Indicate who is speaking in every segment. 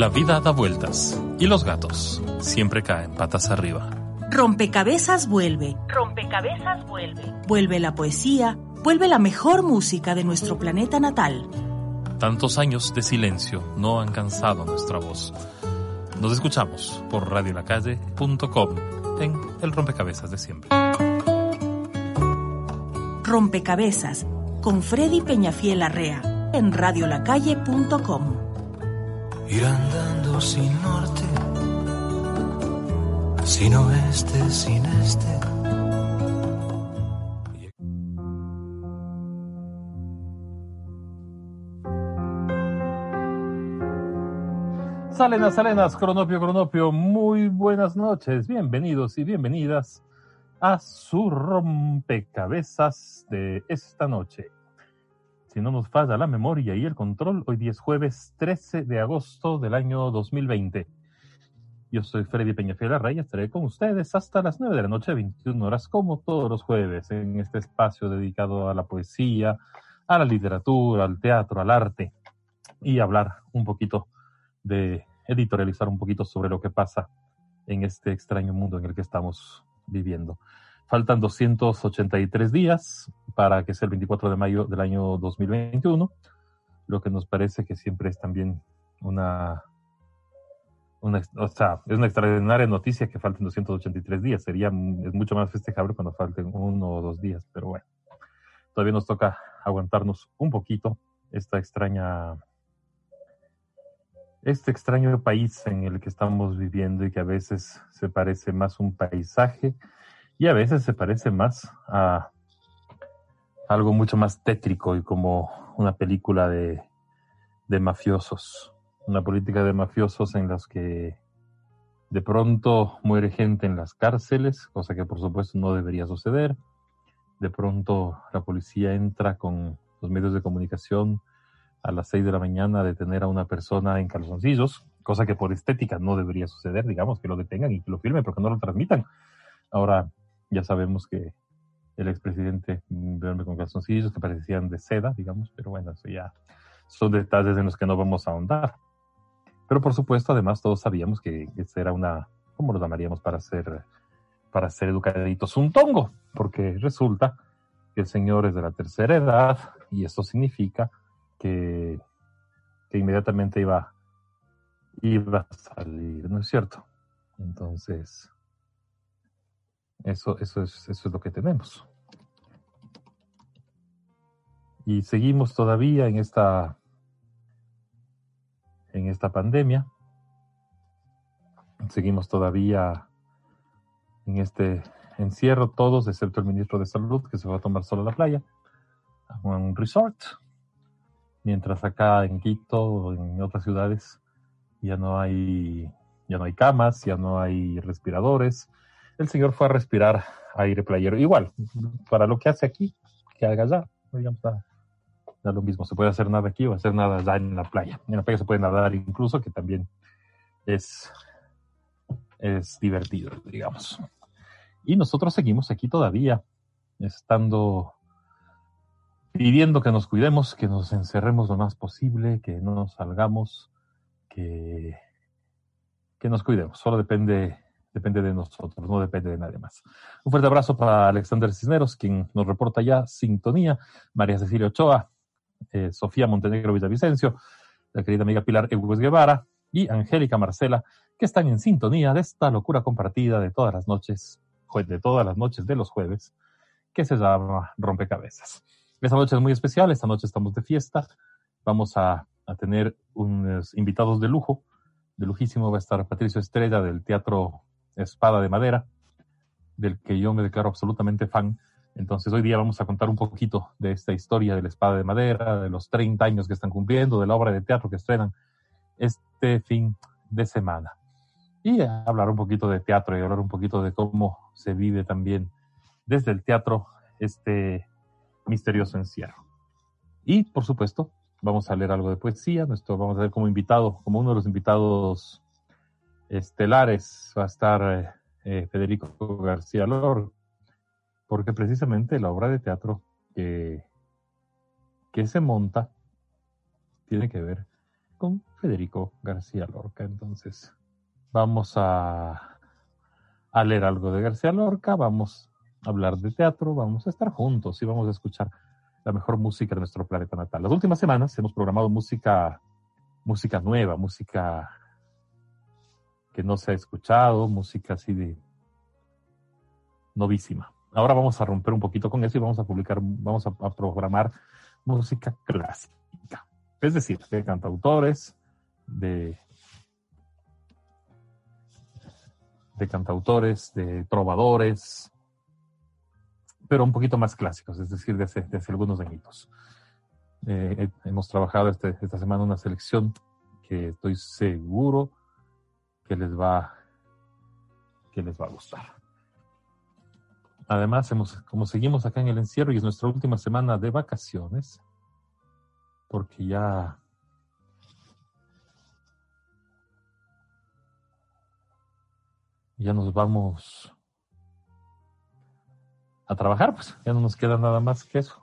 Speaker 1: La vida da vueltas y los gatos siempre caen patas arriba.
Speaker 2: Rompecabezas vuelve.
Speaker 3: Rompecabezas vuelve.
Speaker 2: Vuelve la poesía, vuelve la mejor música de nuestro planeta natal.
Speaker 1: Tantos años de silencio no han cansado nuestra voz. Nos escuchamos por radiolacalle.com en el rompecabezas de siempre.
Speaker 2: Rompecabezas con Freddy Peñafiel Arrea en radiolacalle.com.
Speaker 4: Ir andando sin norte, sin oeste, sin este.
Speaker 5: Salenas, Salenas, Cronopio, Cronopio, muy buenas noches, bienvenidos y bienvenidas a su rompecabezas de esta noche. Si no nos falla la memoria y el control, hoy día es jueves 13 de agosto del año 2020. Yo soy Freddy Peñafiel Array y estaré con ustedes hasta las 9 de la noche, 21 horas, como todos los jueves, en este espacio dedicado a la poesía, a la literatura, al teatro, al arte, y hablar un poquito de editorializar un poquito sobre lo que pasa en este extraño mundo en el que estamos viviendo. Faltan 283 días para que sea el 24 de mayo del año 2021, lo que nos parece que siempre es también una, o sea, es una extraordinaria noticia que falten 283 días. Sería es mucho más festejable cuando falten uno o dos días, pero bueno, todavía nos toca aguantarnos un poquito esta extraña este extraño país en el que estamos viviendo y que a veces se parece más un paisaje y a veces se parece más a algo mucho más tétrico y como una película de, de mafiosos, una política de mafiosos en las que de pronto muere gente en las cárceles, cosa que por supuesto no debería suceder. De pronto la policía entra con los medios de comunicación a las 6 de la mañana a detener a una persona en calzoncillos, cosa que por estética no debería suceder, digamos, que lo detengan y que lo filmen, porque no lo transmitan. Ahora ya sabemos que el expresidente duerme con calzoncillos que parecían de seda, digamos, pero bueno, eso ya son detalles en los que no vamos a ahondar. Pero por supuesto, además, todos sabíamos que esa era una, ¿cómo lo llamaríamos para ser, para ser educaditos? Un tongo, porque resulta que el señor es de la tercera edad y esto significa que, que inmediatamente iba, iba a salir, ¿no es cierto? Entonces, eso, eso, es, eso es lo que tenemos. Y seguimos todavía en esta, en esta pandemia. Seguimos todavía en este encierro, todos, excepto el ministro de Salud, que se va a tomar solo a la playa, a un resort mientras acá en Quito en otras ciudades ya no hay ya no hay camas, ya no hay respiradores. El señor fue a respirar aire playero. Igual, para lo que hace aquí, que haga allá, digamos, da, da lo mismo. Se puede hacer nada aquí o hacer nada allá en la playa. En la playa se puede nadar incluso, que también es, es divertido, digamos. Y nosotros seguimos aquí todavía, estando pidiendo que nos cuidemos, que nos encerremos lo más posible, que no nos salgamos, que, que nos cuidemos. Solo depende, depende de nosotros, no depende de nadie más. Un fuerte abrazo para Alexander Cisneros, quien nos reporta ya sintonía, María Cecilia Ochoa, eh, Sofía Montenegro Villavicencio, la querida amiga Pilar Egues Guevara y Angélica Marcela, que están en sintonía de esta locura compartida de todas las noches, de todas las noches de los jueves, que se llama Rompecabezas. Esta noche es muy especial, esta noche estamos de fiesta. Vamos a, a, tener unos invitados de lujo, de lujísimo. Va a estar Patricio Estrella del Teatro Espada de Madera, del que yo me declaro absolutamente fan. Entonces hoy día vamos a contar un poquito de esta historia de la Espada de Madera, de los 30 años que están cumpliendo, de la obra de teatro que estrenan este fin de semana. Y hablar un poquito de teatro y hablar un poquito de cómo se vive también desde el teatro este misterioso encierro. Y, por supuesto, vamos a leer algo de poesía. Nuestro, vamos a ver como invitado, como uno de los invitados estelares, va a estar eh, eh, Federico García Lor, porque precisamente la obra de teatro que, que se monta tiene que ver con Federico García Lorca. Entonces, vamos a, a leer algo de García Lorca, vamos a hablar de teatro, vamos a estar juntos y vamos a escuchar la mejor música de nuestro planeta natal. Las últimas semanas hemos programado música, música nueva, música no se ha escuchado, música así de novísima. Ahora vamos a romper un poquito con eso y vamos a publicar, vamos a, programar música clásica. Es decir, de cantautores, de, de cantautores, de trovadores, pero un poquito más clásicos, es decir, de hace, de hace algunos añitos. Eh, hemos trabajado este, esta semana una selección que estoy seguro que les va que les va a gustar. Además, hemos, como seguimos acá en el encierro y es nuestra última semana de vacaciones, porque ya ya nos vamos a trabajar, pues ya no nos queda nada más que eso.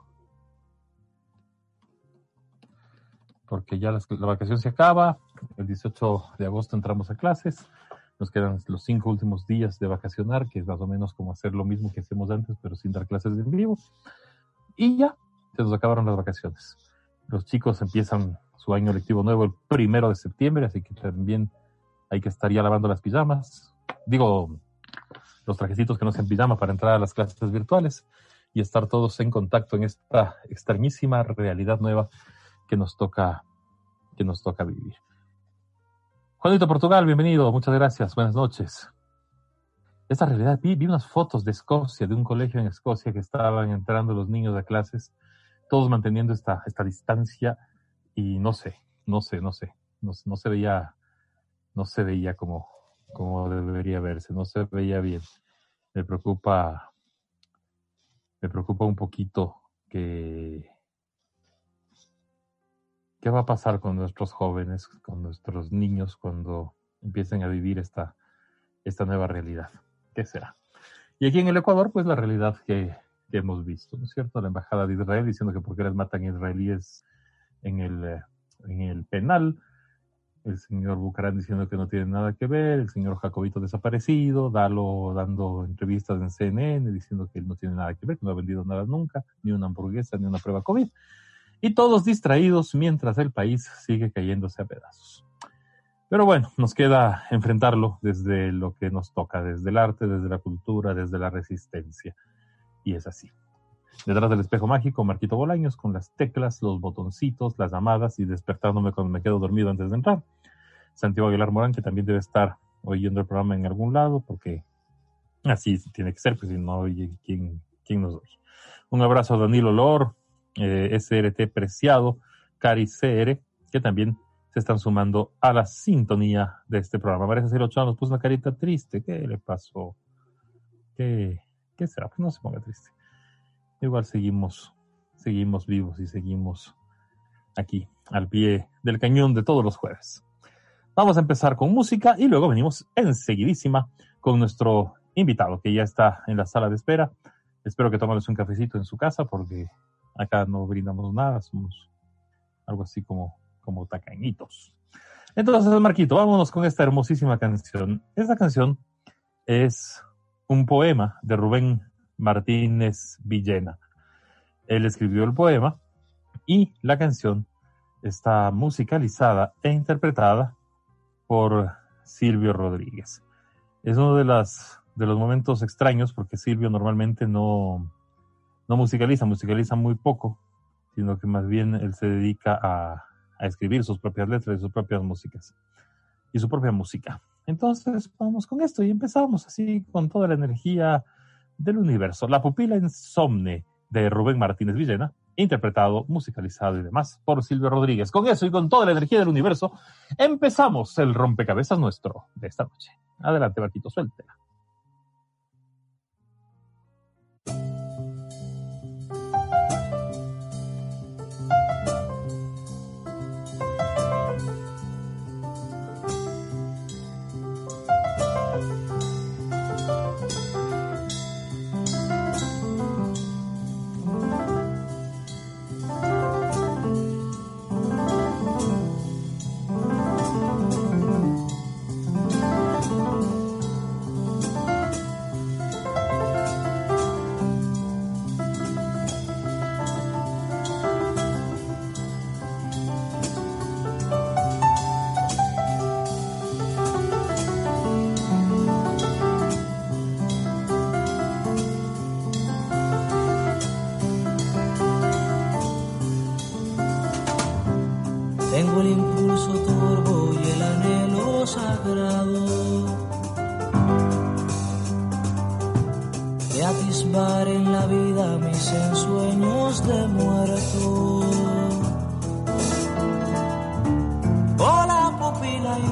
Speaker 5: Porque ya la, vacación se acaba, el 18 de agosto entramos a clases, nos quedan los cinco últimos días de vacacionar, que es más o menos como hacer lo mismo que hacemos antes, pero sin dar clases en vivo. Y ya, se nos acabaron las vacaciones. Los chicos empiezan su año lectivo nuevo el primero de septiembre, así que también hay que estar ya lavando las pijamas. Digo, los trajecitos que no sean pijama para entrar a las clases virtuales y estar todos en contacto en esta extrañísima realidad nueva que nos toca, que nos toca vivir. Juanito Portugal, bienvenido, muchas gracias, buenas noches. Esta realidad, vi, vi, unas fotos de Escocia, de un colegio en Escocia que estaban entrando los niños a clases, todos manteniendo esta, esta distancia y no sé, no sé, no sé, no, no se veía, no se veía como, como debería verse, no se veía bien. Me preocupa, me preocupa un poquito que ¿Qué va a pasar con nuestros jóvenes, con nuestros niños cuando empiecen a vivir esta, esta nueva realidad? ¿Qué será? Y aquí en el Ecuador, pues la realidad que, que hemos visto, ¿no es cierto? La Embajada de Israel diciendo que porque les matan israelíes en el, en el penal, el señor Bucarán diciendo que no tiene nada que ver, el señor Jacobito desaparecido, Dalo dando entrevistas en CNN diciendo que él no tiene nada que ver, que no ha vendido nada nunca, ni una hamburguesa, ni una prueba COVID y todos distraídos mientras el país sigue cayéndose a pedazos. Pero bueno, nos queda enfrentarlo desde lo que nos toca, desde el arte, desde la cultura, desde la resistencia. Y es así. Detrás del espejo mágico, Marquito Bolaños, con las teclas, los botoncitos, las llamadas y despertándome cuando me quedo dormido antes de entrar. Santiago Aguilar Morán, que también debe estar oyendo el programa en algún lado, porque así tiene que ser, pues si no oye, ¿quién, quién nos oye? Un abrazo a Danilo Lor, eh, SRT Preciado, Cari CR, que también se están sumando a la sintonía de este programa. María Cecilia Ochoa nos puso una carita triste. ¿Qué le pasó? ¿Qué, qué será? Pues no se ponga triste. Igual seguimos, seguimos vivos y seguimos aquí al pie del cañón de todos los jueves. Vamos a empezar con música y luego venimos enseguidísima con nuestro invitado que ya está en la sala de espera. Espero que tomes un cafecito en su casa porque Acá no brindamos nada, somos algo así como, como tacañitos. Entonces, Marquito, vámonos con esta hermosísima canción. Esta canción es un poema de Rubén Martínez Villena. Él escribió el poema y la canción está musicalizada e interpretada por Silvio Rodríguez. Es uno de, las, de los momentos extraños porque Silvio normalmente no, no musicaliza, musicaliza muy poco, sino que más bien él se dedica a, a escribir sus propias letras y sus propias músicas y su propia música. Entonces, vamos con esto y empezamos así con toda la energía del universo. La pupila insomne de Rubén Martínez Villena, interpretado, musicalizado y demás por Silvio Rodríguez. Con eso y con toda la energía del universo, empezamos el rompecabezas nuestro de esta noche. Adelante, Barquito, suéltela.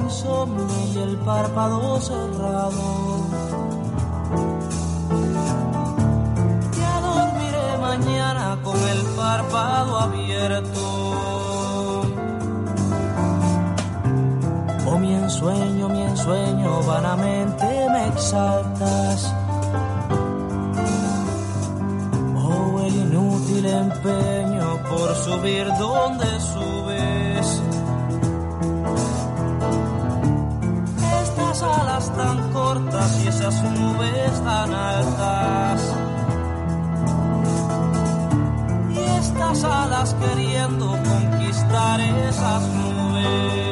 Speaker 6: Insomne y el párpado cerrado. Ya dormiré mañana con el párpado abierto. Oh mi ensueño, mi ensueño, vanamente me exaltas. Oh el inútil empeño por subir donde subes. Estas alas tan cortas y esas nubes tan altas. Y estas alas queriendo conquistar esas nubes.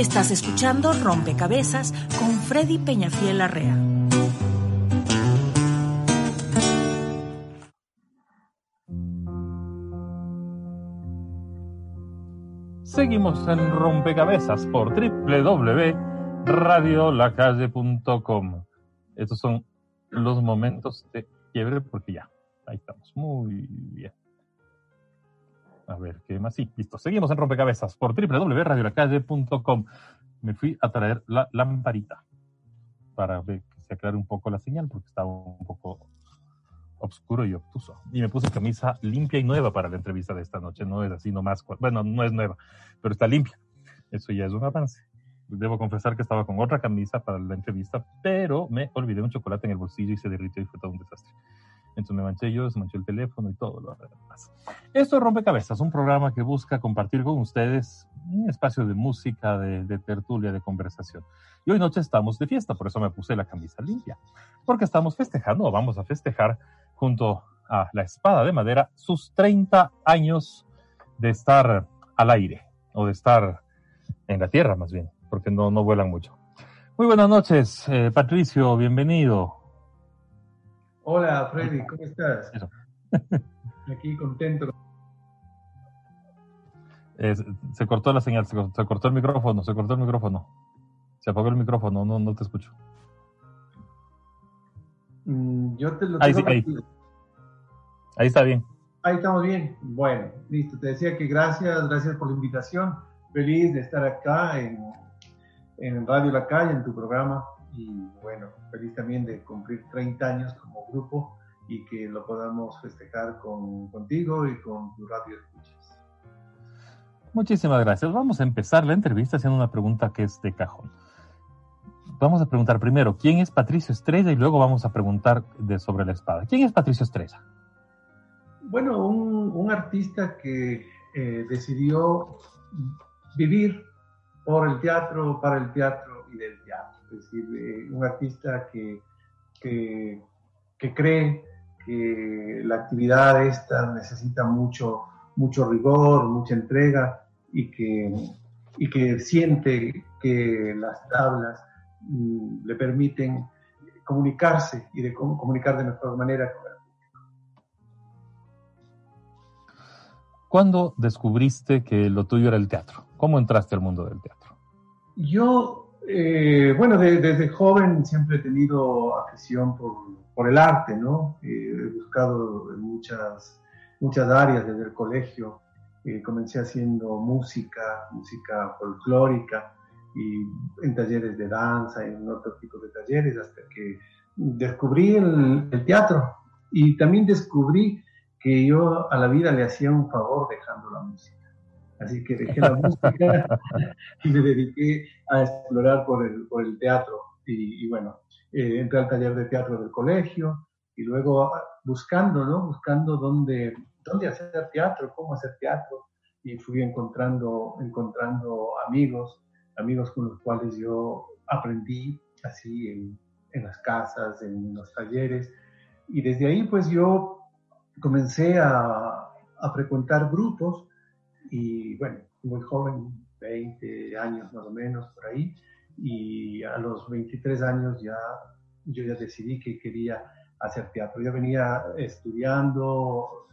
Speaker 2: Estás escuchando Rompecabezas con Freddy Peñafiel Arrea.
Speaker 5: Seguimos en Rompecabezas por www.radiolacalle.com. Estos son los momentos de quiebre porque ya, ahí estamos. Muy bien. A ver, ¿qué más? Sí, listo. Seguimos en Rompecabezas por www.radiolacalle.com. Me fui a traer la lamparita para ver que se aclare un poco la señal porque estaba un poco oscuro y obtuso. Y me puse camisa limpia y nueva para la entrevista de esta noche. No es así nomás. Bueno, no es nueva, pero está limpia. Eso ya es un avance. Debo confesar que estaba con otra camisa para la entrevista, pero me olvidé un chocolate en el bolsillo y se derritió y fue todo un desastre. Entonces me manché yo, se manchó el teléfono y todo lo demás. Esto es Rompecabezas, un programa que busca compartir con ustedes un espacio de música, de, tertulia, de conversación. Y hoy noche estamos de fiesta, por eso me puse la camisa limpia, porque estamos festejando, vamos a festejar junto a la espada de madera sus 30 años de estar al aire, o de estar en la tierra más bien, porque no, no vuelan mucho. Muy buenas noches, eh, Patricio, bienvenido.
Speaker 7: Hola, Freddy, ¿cómo estás? Aquí contento.
Speaker 5: Eh, se cortó la señal, se, se, cortó el micrófono, se cortó el micrófono. Se apagó el micrófono, no, no te escucho.
Speaker 7: Mm, yo te lo
Speaker 5: ahí, sí, ahí. ahí está bien.
Speaker 7: Ahí estamos bien. Bueno, listo. Te decía que gracias, gracias por la invitación. Feliz de estar acá en, en Radio La Calle, en tu programa. Y bueno, feliz también de cumplir 30 años como grupo y que lo podamos festejar con, contigo y con tu radio escuchas.
Speaker 5: Muchísimas gracias. Vamos a empezar la entrevista haciendo una pregunta que es de cajón. Vamos a preguntar primero, ¿quién es Patricio Estrella? Y luego vamos a preguntar de, sobre la espada. ¿Quién es Patricio Estrella?
Speaker 7: Bueno, un, un artista que eh, decidió vivir por el teatro, para el teatro y del teatro. Es decir, eh, un artista que, que, que, cree que la actividad esta necesita mucho, mucho rigor, mucha entrega y que, y que siente que las tablas mm, le permiten comunicarse y de comunicar de mejor manera con el
Speaker 5: ¿Cuándo descubriste que lo tuyo era el teatro? ¿Cómo entraste al mundo del teatro?
Speaker 7: Yo, eh, bueno, de, desde joven siempre he tenido afición por, el arte, ¿no? Eh, he buscado en muchas, muchas áreas desde el colegio. Eh, comencé haciendo música, música folclórica y en talleres de danza, en otro tipo de talleres, hasta que descubrí el teatro y también descubrí que yo a la vida le hacía un favor dejando la música. Así que dejé la música y me dediqué a explorar por el, por el teatro. Y, y bueno, eh, entré al taller de teatro del colegio y luego buscando, ¿no? Buscando dónde, dónde hacer teatro, cómo hacer teatro. Y fui encontrando, encontrando amigos, amigos con los cuales yo aprendí así en, en las casas, en los talleres. Y desde ahí pues yo comencé a, a, frecuentar grupos y bueno, muy joven, 20 años más o menos por ahí, y a los 23 años ya yo ya decidí que quería hacer teatro. Yo venía estudiando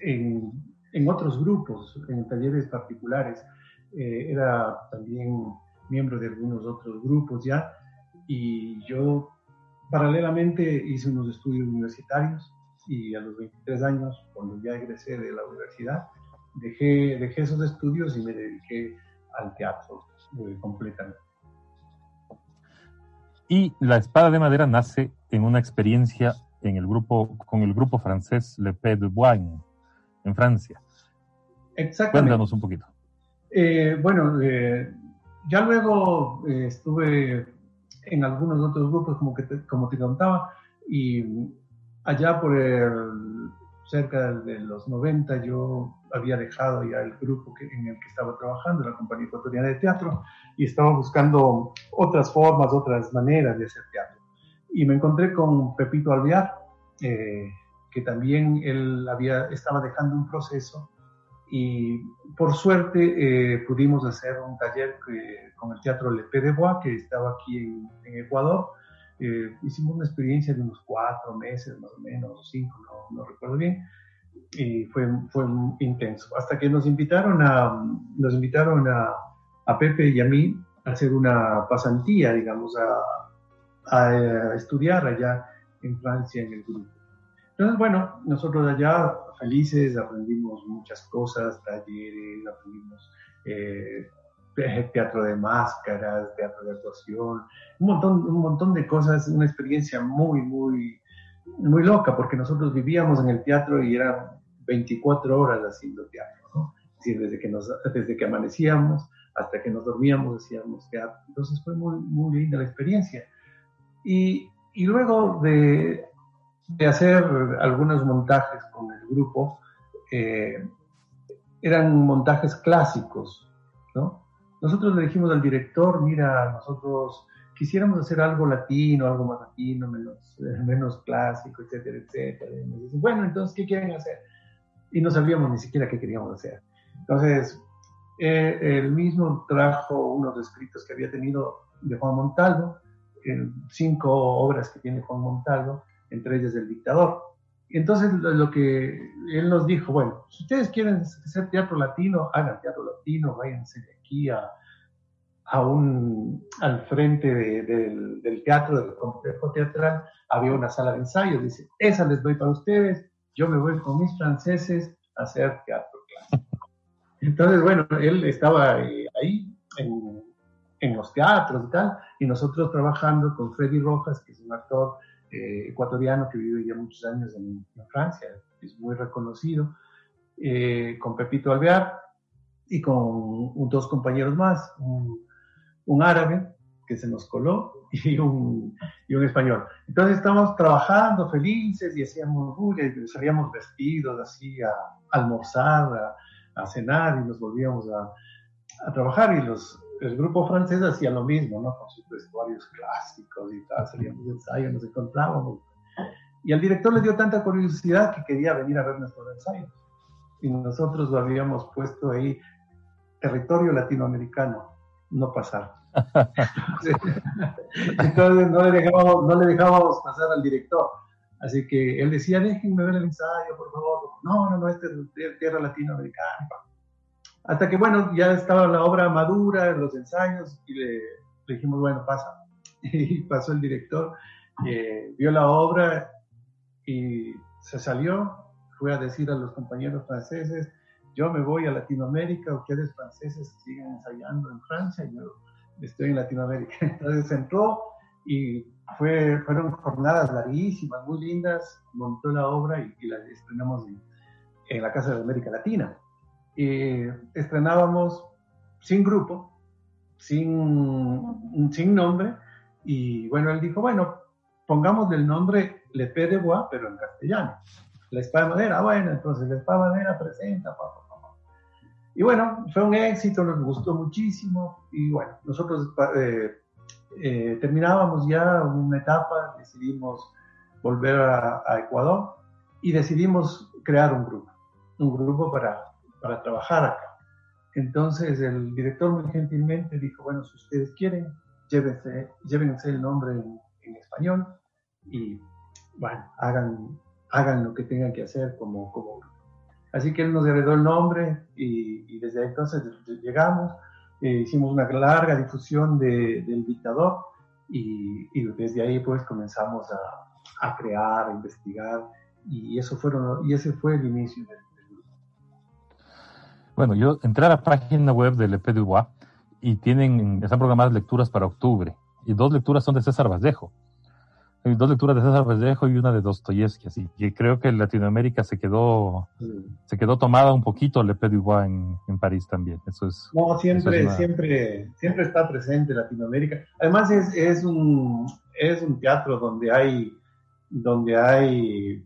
Speaker 7: en, en otros grupos, en talleres particulares, eh, era también miembro de algunos otros grupos ya, y yo paralelamente hice unos estudios universitarios y a los 23 años, cuando ya egresé de la universidad, dejé, dejé esos estudios y me dediqué al teatro eh, completamente.
Speaker 5: Y La Espada de Madera nace en una experiencia en el grupo, con el grupo francés Le Pays de Boine, en Francia.
Speaker 7: Exactamente.
Speaker 5: Cuéntanos un poquito.
Speaker 7: Eh, bueno, eh, ya luego eh, estuve en algunos otros grupos, como, que te, como te contaba, y allá por el, cerca de los 90 yo había dejado ya el grupo en el que estaba trabajando, la compañía ecuatoriana de teatro, y estaba buscando otras formas, otras maneras de hacer teatro. Y me encontré con Pepito Alvear, eh, que también él había, estaba dejando un proceso y por suerte eh, pudimos hacer un taller que, con el Teatro Le de Bois, que estaba aquí en Ecuador, eh, hicimos una experiencia de unos cuatro meses más o menos, cinco, no, no recuerdo bien, y fue, fue intenso. Hasta que nos invitaron a, nos invitaron a, a Pepe y a mí a hacer una pasantía, digamos, a, a, estudiar allá en Francia en el grupo. Entonces, bueno, nosotros allá felices aprendimos muchas cosas, talleres, aprendimos eh, teatro de máscaras, teatro de actuación, un montón, un montón de cosas, una experiencia muy, muy, muy loca, porque nosotros vivíamos en el teatro y eran 24 horas haciendo teatro, ¿no? Desde que, nos, desde que amanecíamos hasta que nos dormíamos hacíamos teatro. Entonces fue muy, muy linda la experiencia. Y, y luego de, de hacer algunos montajes con el grupo. Eh, eran montajes clásicos, ¿no? Nosotros le dijimos al director, mira, nosotros quisiéramos hacer algo latino, algo más latino, menos, eh, menos clásico, etcétera, etcétera. Y nos dicen, bueno, entonces, ¿qué quieren hacer? Y no sabíamos ni siquiera qué queríamos hacer. Entonces, eh, él mismo trajo unos escritos que había tenido de Juan Montalvo, cinco obras que tiene Juan Montalvo, entre ellas El Dictador. Entonces lo, que él nos dijo, bueno, si ustedes quieren hacer teatro latino, hagan teatro latino, váyanse de aquí a, un, al frente del, teatro, del complejo teatral, había una sala de ensayo, dice, esa les doy para ustedes, yo me voy con mis franceses a hacer teatro clásico. Entonces, bueno, él estaba eh, ahí en, en, los teatros y tal, y nosotros trabajando con Freddy Rojas, que es un actor eh, ecuatoriano que vive ya muchos años en, Francia, es muy reconocido, eh, con Pepito Alvear y con dos compañeros más, un, árabe que se nos coló y un, y un español. Entonces estamos trabajando felices y hacíamos y salíamos vestidos así a, almorzar, a, a, cenar y nos volvíamos a, a trabajar y los, el grupo francés hacía lo mismo, ¿no? Con sus vestuarios clásicos y tal, salíamos de ensayo, nos encontrábamos. Y al director le dio tanta curiosidad que quería venir a ver nuestros ensayos. Y nosotros lo habíamos puesto ahí, territorio latinoamericano, no pasar. Entonces no le, dejábamos, no le dejábamos pasar al director. Así que él decía, déjenme ver el ensayo, por favor. No, no, no, este es tierra latinoamericana. Hasta que, bueno, ya estaba la obra madura, los ensayos, y le, dijimos, bueno, pasa. Y pasó el director, vio la obra y se salió, fue a decir a los compañeros franceses, yo me voy a Latinoamérica, ustedes franceses siguen ensayando en Francia, y yo estoy en Latinoamérica. Entonces entró y fue, fueron jornadas larguísimas, muy lindas, montó la obra y, y la estrenamos en, en, la Casa de América Latina. Y estrenábamos sin grupo, sin, sin nombre, y bueno, él dijo, bueno, pongamos el nombre Le P de Bois, pero en castellano. La espada de madera, bueno, entonces la espada de madera presenta. Y bueno, fue un éxito, nos gustó muchísimo y bueno, nosotros eh, eh, terminábamos ya una etapa, decidimos volver a, a, Ecuador y decidimos crear un grupo, un grupo para, para trabajar acá. Entonces el director muy gentilmente dijo, bueno, si ustedes quieren, llévense, llévense el nombre en, en español y bueno, hagan, hagan lo que tengan que hacer como, como. Así que él nos heredó el nombre y, desde entonces llegamos, eh, hicimos una larga difusión de, del dictador y, y, desde ahí pues comenzamos a, a, crear, a investigar y, eso fueron, y ese fue el inicio del.
Speaker 5: Bueno, yo entré a la página web del EP de y tienen, están programadas lecturas para octubre y dos lecturas son de César Vallejo dos lecturas de César Vallejo y una de Dostoyevsky, así que creo que Latinoamérica se quedó, se quedó tomada un poquito Le Dubois en, en París también. Eso es.
Speaker 7: No, siempre, es una... siempre, siempre está presente Latinoamérica. Además es, es un, es un teatro donde hay, donde hay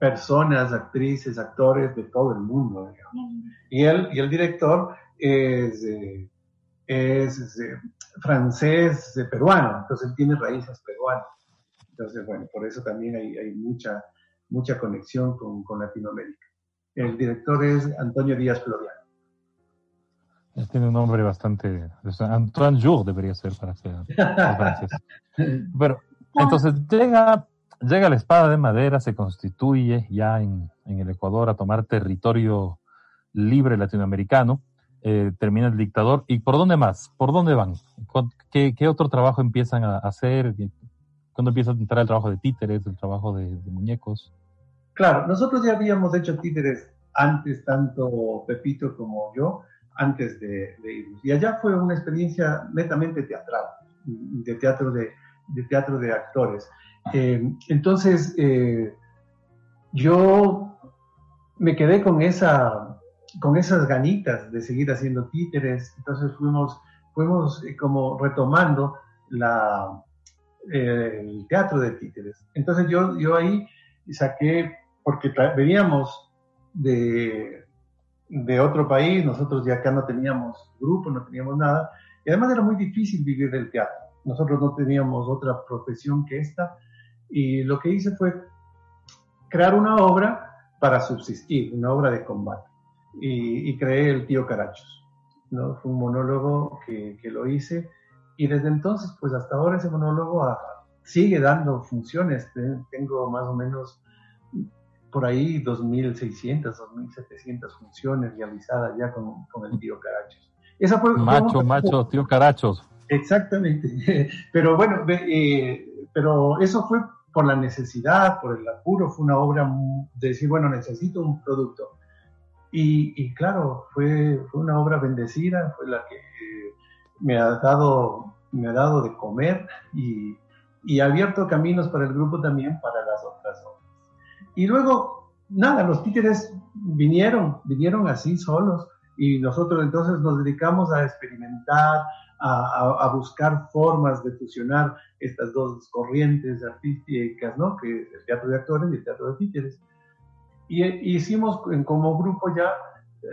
Speaker 7: personas, actrices, actores de todo el mundo, digamos. Y el, y el director es, eh, es, es eh, francés, eh, peruano, entonces él tiene raíces peruanas. Entonces, bueno, por eso también hay, hay mucha, mucha conexión con, con, Latinoamérica. El director es Antonio Díaz Floriano.
Speaker 5: Tiene un nombre bastante... Antoine Jour debería ser para ser francés. Pero, entonces llega, llega la espada de madera, se constituye ya en, el Ecuador a tomar territorio libre latinoamericano. Eh, termina el dictador. ¿Y por dónde más? ¿Por dónde van? ¿Qué, otro trabajo empiezan a hacer? cuando empieza a entrar el trabajo de títeres, el trabajo de, muñecos?
Speaker 7: Claro, nosotros ya habíamos hecho títeres antes, tanto Pepito como yo, antes de, de irnos. Y allá fue una experiencia netamente teatral, de teatro de teatro de actores. Eh, entonces, eh, yo me quedé con, esa, con esas ganitas de seguir haciendo títeres, entonces fuimos, fuimos eh, como retomando la, el teatro de títeres. Entonces yo, yo ahí saqué, porque veníamos de, de otro país, nosotros ya acá no teníamos grupo, no teníamos nada, y además era muy difícil vivir del teatro. Nosotros no teníamos otra profesión que esta, y lo que hice fue crear una obra para subsistir, una obra de combate. Y, creé El Tío Carachos. ¿no? Fue un monólogo que, que, lo hice y desde entonces, pues hasta ahora ese monólogo ah, sigue dando funciones. Tengo más o menos por ahí 2.600, 2.700 funciones realizadas ya con, con El Tío Carachos.
Speaker 5: Esa fue, macho, macho, Tío Carachos.
Speaker 7: Exactamente. Pero bueno, eh, pero eso fue por la necesidad, por el apuro, fue una obra de decir, bueno, necesito un producto. Y, claro, fue, fue, una obra bendecida, fue la que eh, me ha dado, me ha dado de comer y, y ha abierto caminos para el grupo también para las otras obras. Y luego, nada, los títeres vinieron, vinieron así solos y nosotros entonces nos dedicamos a experimentar, a, buscar formas de fusionar estas dos corrientes artísticas, ¿no? Que es el teatro de actores y el teatro de títeres. Y, hicimos como grupo ya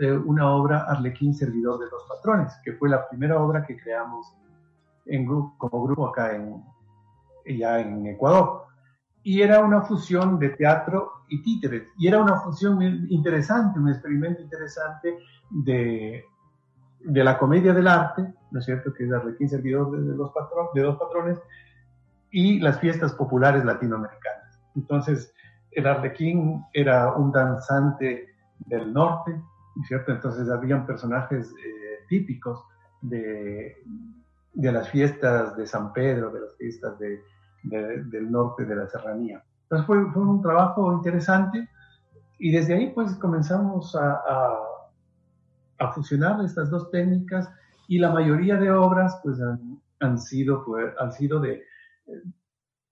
Speaker 7: eh, una obra Arlequín Servidor de los Patrones, que fue la primera obra que creamos en, como grupo acá en, ya en Ecuador. Y era una fusión de teatro y títeres. Y era una fusión interesante, un experimento interesante de, de la comedia del arte, ¿no es cierto?, que es Arlequín servidor de, los dos patrones, y las fiestas populares latinoamericanas. Entonces, el Arlequín era un danzante del norte, ¿no es cierto? Entonces, habían personajes eh, típicos de, de, las fiestas de San Pedro, de las fiestas de, del norte de la serranía. Entonces, fue, un trabajo interesante y desde ahí, pues, comenzamos a fusionar estas dos técnicas y la mayoría de obras pues han, sido, pues, han sido de, eh,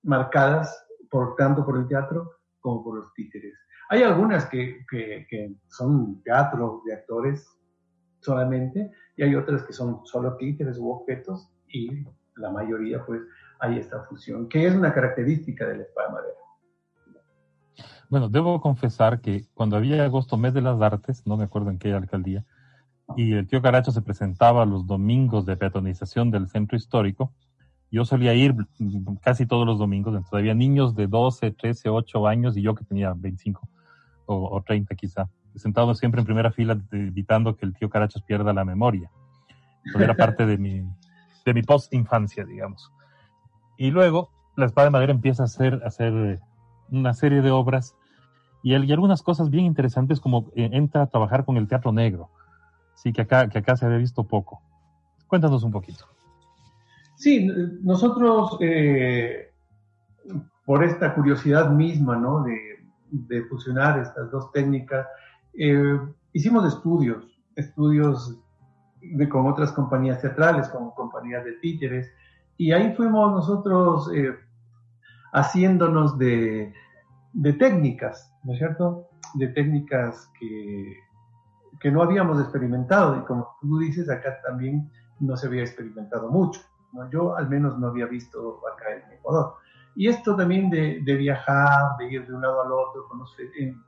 Speaker 7: marcadas tanto por el teatro como por los títeres. Hay algunas que, que, son teatro de actores solamente y hay otras que son solo títeres u objetos y la mayoría pues hay esta fusión, que es una característica de la espada madera.
Speaker 5: Bueno, debo confesar que cuando había agosto, mes de las artes, no me acuerdo en qué alcaldía, y el tío Caracho se presentaba los domingos de peatonización del centro histórico. Yo solía ir casi todos los domingos, entonces había niños de 12, 13, 8 años y yo que tenía 25 o, 30 quizá, sentados siempre en primera fila evitando que el tío Carachos pierda la memoria. Eso era parte de mi, de mi post-infancia, digamos. Y luego la espada de madera empieza a hacer, a hacer eh, una serie de obras y, y algunas cosas bien interesantes como eh, entra a trabajar con el teatro negro sí, que acá, que acá se había visto poco. Cuéntanos un poquito.
Speaker 7: Sí, nosotros, eh, por esta curiosidad misma, ¿no? De, fusionar estas dos técnicas, eh, hicimos estudios, estudios con otras compañías teatrales, con compañías de títeres, y ahí fuimos nosotros eh, haciéndonos de, de técnicas, ¿no es cierto? De técnicas que, que no habíamos experimentado y como tú dices, acá también no se había experimentado mucho. ¿no? Yo al menos no había visto acá en Ecuador. Y esto también de, de viajar, de ir de un lado al otro,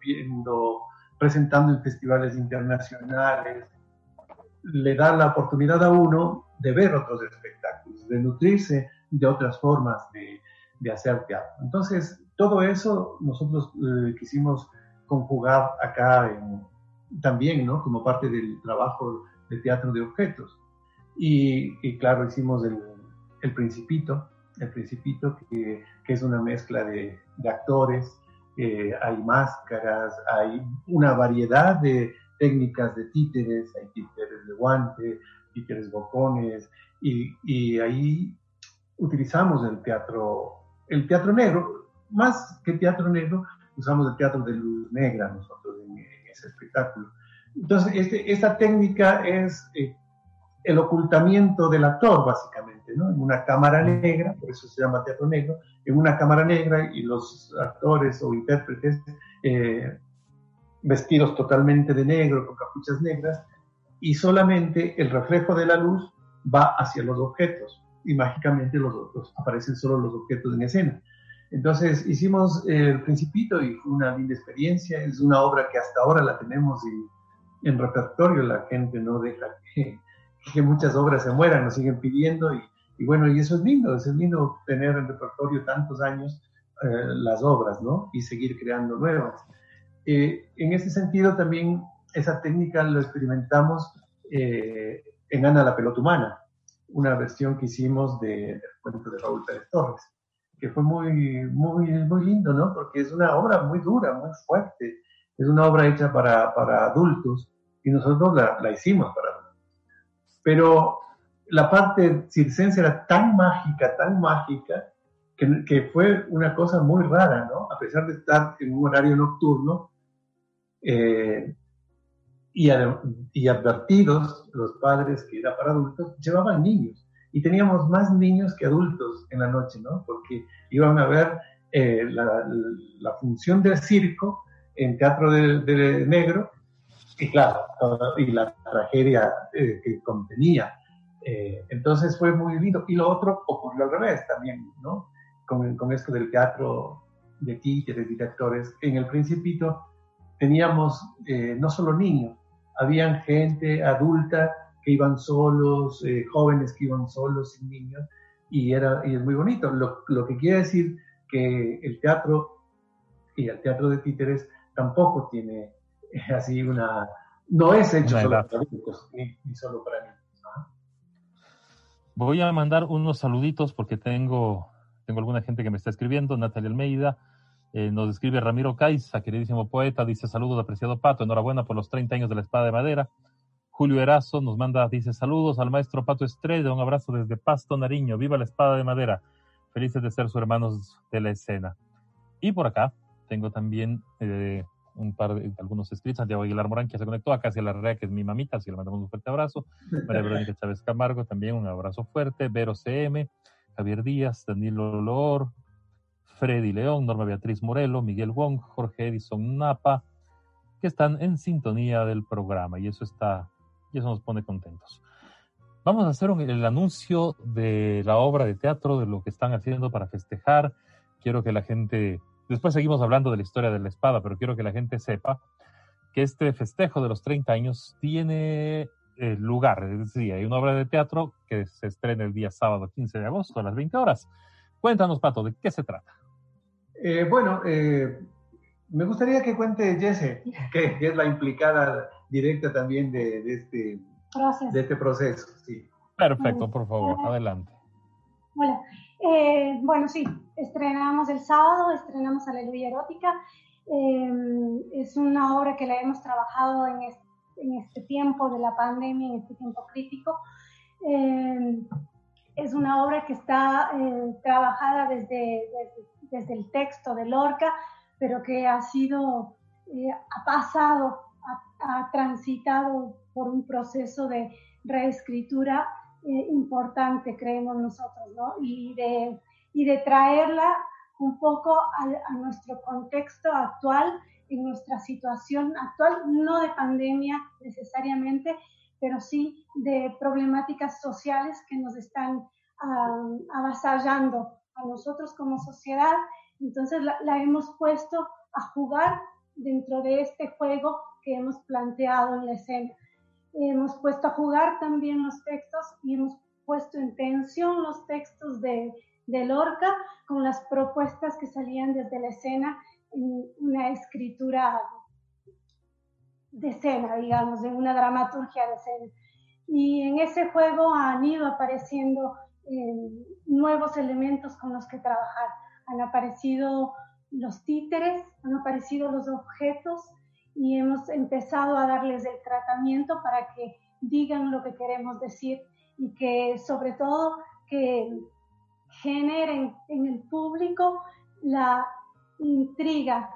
Speaker 7: viendo, presentando en festivales internacionales, le da la oportunidad a uno de ver otros espectáculos, de nutrirse de otras formas de, de hacer teatro. Entonces, todo eso nosotros eh, quisimos conjugar acá en, también, ¿no? Como parte del trabajo de teatro de objetos. Y, claro, hicimos el, el, Principito, el Principito que, que es una mezcla de, de actores, eh, hay máscaras, hay una variedad de técnicas de títeres, hay títeres de guante, títeres bocones, y, y ahí utilizamos el teatro, el teatro negro, más que teatro negro, usamos el teatro de luz negra nosotros ese espectáculo. Entonces, este, esta técnica es eh, el ocultamiento del actor, básicamente, ¿no? En una cámara negra, por eso se llama teatro negro, en una cámara negra y los actores o intérpretes eh, vestidos totalmente de negro, con capuchas negras, y solamente el reflejo de la luz va hacia los objetos. y mágicamente los, aparecen solo los objetos en escena. Entonces hicimos El Principito y fue una linda experiencia. Es una obra que hasta ahora la tenemos en, en repertorio. La gente no deja que, muchas obras se mueran, nos siguen pidiendo y, y, bueno, y eso es lindo, es lindo tener en repertorio tantos años eh, las obras, ¿no? Y seguir creando nuevas. Eh, en ese sentido también esa técnica lo experimentamos eh, en Ana la pelota humana, una versión que hicimos de, del cuento de Raúl Pérez Torres, que fue muy, muy, muy lindo, ¿no? Porque es una obra muy dura, muy fuerte, es una obra hecha para, para adultos y nosotros la, la, hicimos para adultos. Pero la parte circense era tan mágica, tan mágica, que, que, fue una cosa muy rara, ¿no? A pesar de estar en un horario nocturno, eh, y, y, advertidos los padres que era para adultos, llevaban niños. Y teníamos más niños que adultos en la noche, ¿no? Porque iban a ver eh, la, la, función del circo en Teatro de, de Negro, y claro, y la tragedia eh, que contenía. Eh, entonces fue muy lindo. Y lo otro ocurrió al revés también, ¿no? Con, con esto del teatro de títeres, directores. En El Principito teníamos eh, no solo niños, habían gente adulta que iban solos, eh, jóvenes que iban solos, sin niños, y, era, y es muy bonito. Lo, lo, que quiere decir que el teatro y el teatro de títeres tampoco tiene eh, así una... No es hecho solo para adultos, ni, ni, solo para niños.
Speaker 5: Voy a mandar unos saluditos porque tengo, tengo alguna gente que me está escribiendo, Natalia Almeida, eh, nos escribe Ramiro Caiza, queridísimo poeta, dice saludos, apreciado Pato, enhorabuena por los 30 años de la espada de madera. Julio Erazo nos manda, dice saludos al maestro Pato Estrella, un abrazo desde Pasto Nariño, viva la espada de madera, felices de ser sus hermanos de la escena. Y por acá tengo también eh, un par de algunos escritos, Santiago Aguilar Morán, que se conectó a Casi la Rea, que es mi mamita, así le mandamos un fuerte abrazo. María Verónica Chávez Camargo, también un abrazo fuerte. Vero CM, Javier Díaz, Danilo Olor, Freddy León, Norma Beatriz Morelo, Miguel Wong, Jorge Edison Napa, que están en sintonía del programa y eso está, y eso nos pone contentos. Vamos a hacer un, el anuncio de la obra de teatro, de lo que están haciendo para festejar. Quiero que la gente, después seguimos hablando de la historia de la espada, pero quiero que la gente sepa que este festejo de los 30 años tiene eh, lugar, es decir, hay una obra de teatro que se estrena el día sábado 15 de agosto a las 20 horas. Cuéntanos, Pato, ¿de qué se trata?
Speaker 7: Eh, bueno, eh, me gustaría que cuente Jesse, que, es la implicada directa también de, de este, proceso. de este proceso. Sí.
Speaker 5: Perfecto, por favor, adelante.
Speaker 8: Hola. Eh, bueno, sí, estrenamos el sábado, estrenamos Aleluya Erótica. Eh, es una obra que la hemos trabajado en este, en este, tiempo de la pandemia, en este tiempo crítico. Eh, es una obra que está trabajada desde, desde desde el texto de Lorca, pero que ha sido, eh, ha pasado, ha, ha, transitado por un proceso de reescritura eh, importante, creemos nosotros, ¿no? Y de, y de traerla un poco a, a, nuestro contexto actual, en nuestra situación actual, no de pandemia necesariamente, pero sí de problemáticas sociales que nos están uh, avasallando a nosotros como sociedad. Entonces la, hemos puesto a jugar dentro de este juego que hemos planteado en la escena. Hemos puesto a jugar también los textos y hemos puesto en tensión los textos de, de Lorca con las propuestas que salían desde la escena en una escritura de escena, digamos, de una dramaturgia de escena. Y en ese juego han ido apareciendo eh, nuevos elementos con los que trabajar. Han aparecido los títeres, han aparecido los objetos y hemos empezado a darles el tratamiento para que digan lo que queremos decir y que sobre todo que generen en el público la intriga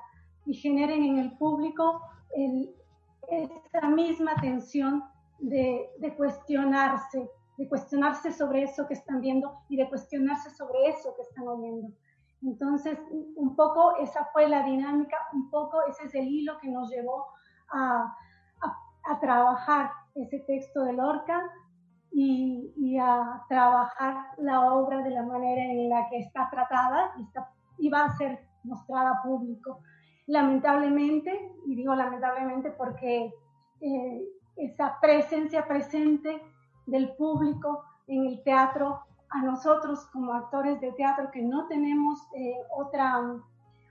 Speaker 8: y generen en el público el, esa misma tensión de, de cuestionarse, de cuestionarse sobre eso que están viendo y de cuestionarse sobre eso que están oyendo. Entonces, un poco esa fue la dinámica, un poco ese es el hilo que nos llevó a, a, trabajar ese texto de Lorca y, a trabajar la obra de la manera en la que está tratada y, está, y va a ser mostrada a público. Lamentablemente, y digo lamentablemente porque eh, esa presencia presente del público en el teatro, a nosotros como actores de teatro que no tenemos eh, otra,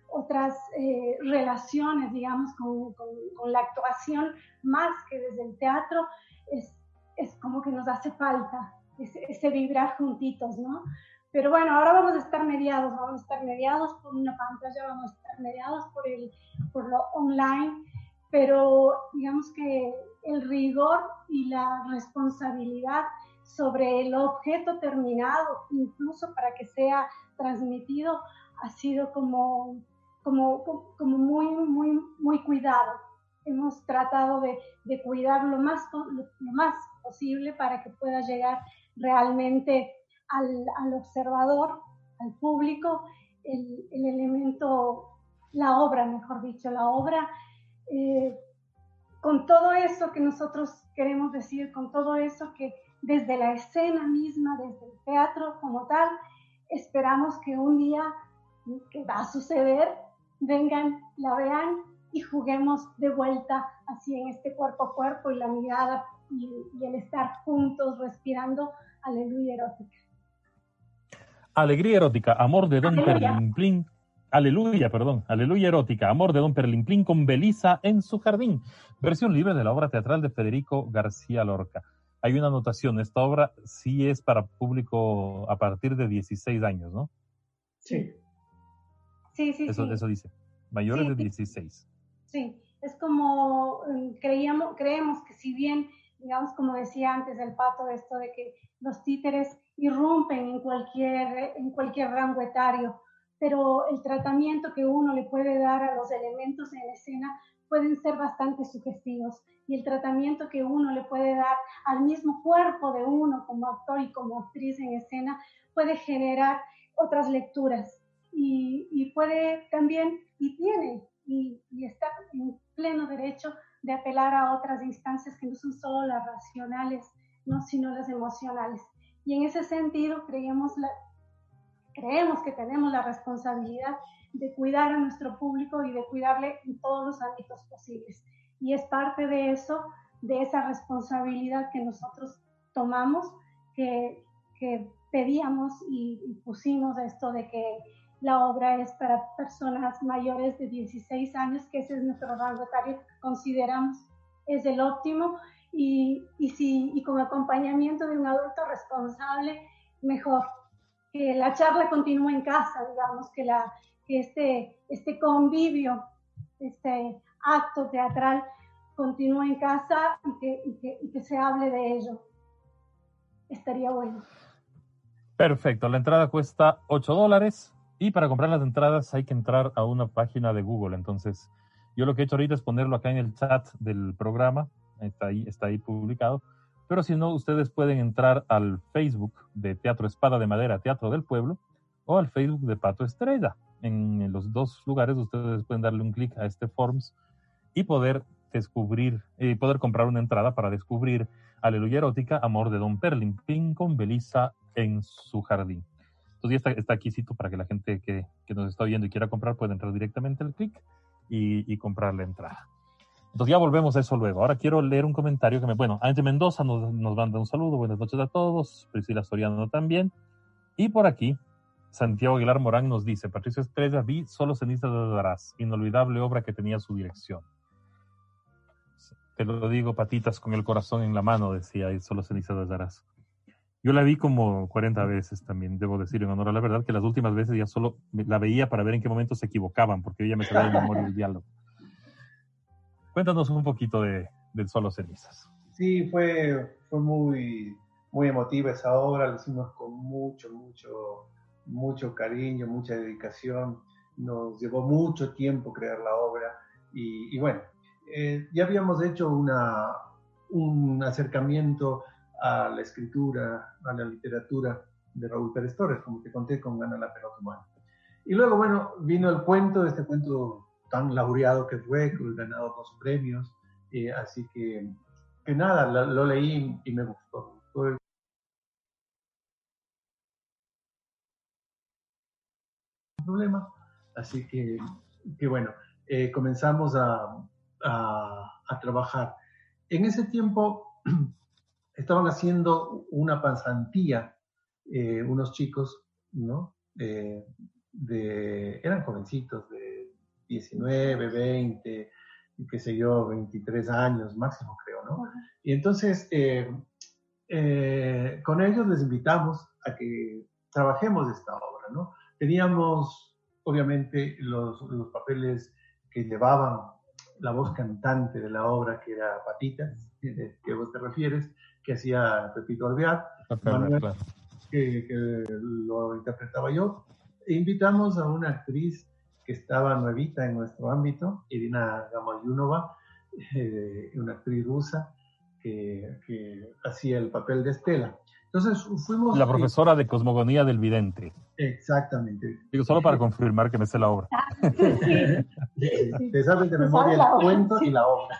Speaker 8: otras eh, relaciones, digamos, con, con, la actuación más que desde el teatro, es, es como que nos hace falta ese, ese, vibrar juntitos, ¿no? Pero bueno, ahora vamos a estar mediados, vamos a estar mediados por una pantalla, vamos a estar mediados por, el, por lo online, pero digamos que el rigor y la responsabilidad sobre el objeto terminado, incluso para que sea transmitido, ha sido como, como, como muy, muy, muy cuidado. Hemos tratado de, de cuidar lo más, lo, más posible para que pueda llegar realmente al, al observador, al público, el, el, elemento, la obra, mejor dicho, la obra eh, con todo eso que nosotros queremos decir, con todo eso que desde la escena misma, desde el teatro como tal, esperamos que un día, que va a suceder, vengan, la vean y juguemos de vuelta así en este cuerpo a cuerpo y la mirada y, el estar juntos respirando aleluya erótica.
Speaker 5: Alegría erótica, amor de Don Perlimplín Aleluya, perdón, Aleluya erótica, Amor de Don Perlimplín con Belisa en su jardín, versión libre de la obra teatral de Federico García Lorca. Hay una anotación, esta obra sí es para público a partir de 16 años, ¿no?
Speaker 8: Sí. Sí, sí,
Speaker 5: eso,
Speaker 8: sí.
Speaker 5: Eso dice, mayores de 16.
Speaker 8: Sí, es como mm, creíamos, creemos que si bien, digamos, como decía antes el pato, esto de que los títeres irrumpen en cualquier, en cualquier rango etario, pero el tratamiento que uno le puede dar a los elementos en escena pueden ser bastante sugestivos y el tratamiento que uno le puede dar al mismo cuerpo de uno como actor y como actriz en escena puede generar otras lecturas y, puede también, y tiene, y, y, está en pleno derecho de apelar a otras instancias que no son solo las racionales, ¿no? sino las emocionales. Y en ese sentido creemos la, creemos que tenemos la responsabilidad de cuidar a nuestro público y de cuidarle en todos los ámbitos posibles. Y es parte de eso, de esa responsabilidad que nosotros tomamos, que, que pedíamos y, pusimos esto de que la obra es para personas mayores de 16 años, que ese es nuestro rango etario que consideramos es el óptimo, y, y, si, y con acompañamiento de un adulto responsable, mejor que la charla continúe en casa, digamos, que, la, este, este convivio, este acto teatral continúe en casa y que, y que, y que se hable de ello. Estaría bueno.
Speaker 5: Perfecto, la entrada cuesta 8 dólares y para comprar las entradas hay que entrar a una página de Google. Entonces, yo lo que he hecho ahorita es ponerlo acá en el chat del programa, está ahí, está ahí publicado pero si no, ustedes pueden entrar al Facebook de Teatro Espada de Madera, Teatro del Pueblo, o al Facebook de Pato Estrella. En los dos lugares ustedes pueden darle un clic a este Forms y poder descubrir, y poder comprar una entrada para descubrir Aleluya Erótica, Amor de Don Perlin, con Belisa en su jardín. Entonces ya está, está aquí para que la gente que, que, nos está oyendo y quiera comprar pueda entrar directamente al clic y, y comprar la entrada. Entonces ya volvemos a eso luego. Ahora quiero leer un comentario que me... Bueno, Ángel Mendoza nos, nos manda un saludo. Buenas noches a todos. Priscila Soriano también. Y por aquí, Santiago Aguilar Morán nos dice, Patricio Estrella, vi solo cenizas de Darás, inolvidable obra que tenía su dirección. Te lo digo, patitas con el corazón en la mano, decía, y solo cenizas de Darás. Yo la vi como 40 veces también, debo decir en honor a la verdad, que las últimas veces ya solo la veía para ver en qué momento se equivocaban, porque ella me sabía de memoria el diálogo. Cuéntanos un poquito de, del Solo Cenizas.
Speaker 7: Sí, fue, fue muy, muy emotiva esa obra, la hicimos con mucho, mucho, mucho cariño, mucha dedicación. Nos llevó mucho tiempo crear la obra y, bueno, eh, ya habíamos hecho una, un acercamiento a la escritura, a la literatura de Raúl Pérez Torres, como te conté con Gana la pelota humana. Y luego, bueno, vino el cuento, este cuento tan laureado que fue, que ganado dos premios, eh, así que, que nada, lo, leí y me gustó, problema. Así que, que bueno, eh, comenzamos a, a, a, trabajar. En ese tiempo estaban haciendo una pasantía eh, unos chicos, ¿no? Eh, de, eran jovencitos de 19, 20, qué sé yo, 23 años máximo creo, ¿no? Y entonces con ellos les invitamos a que trabajemos esta obra, ¿no? Teníamos obviamente los, los papeles que llevaban la voz cantante de la obra, que era Patitas, que vos te refieres, que hacía Pepito Alvear, Manuel, que, que, lo interpretaba yo. E invitamos a una actriz que estaba nuevita en nuestro ámbito, Irina Gamoyunova, eh, una actriz rusa que, que, hacía el papel de Estela. Entonces fuimos...
Speaker 5: La profesora de Cosmogonía del Vidente.
Speaker 7: Exactamente.
Speaker 5: Digo, solo para confirmar que me sé la obra.
Speaker 7: sí, Te sabes de memoria el cuento y la obra.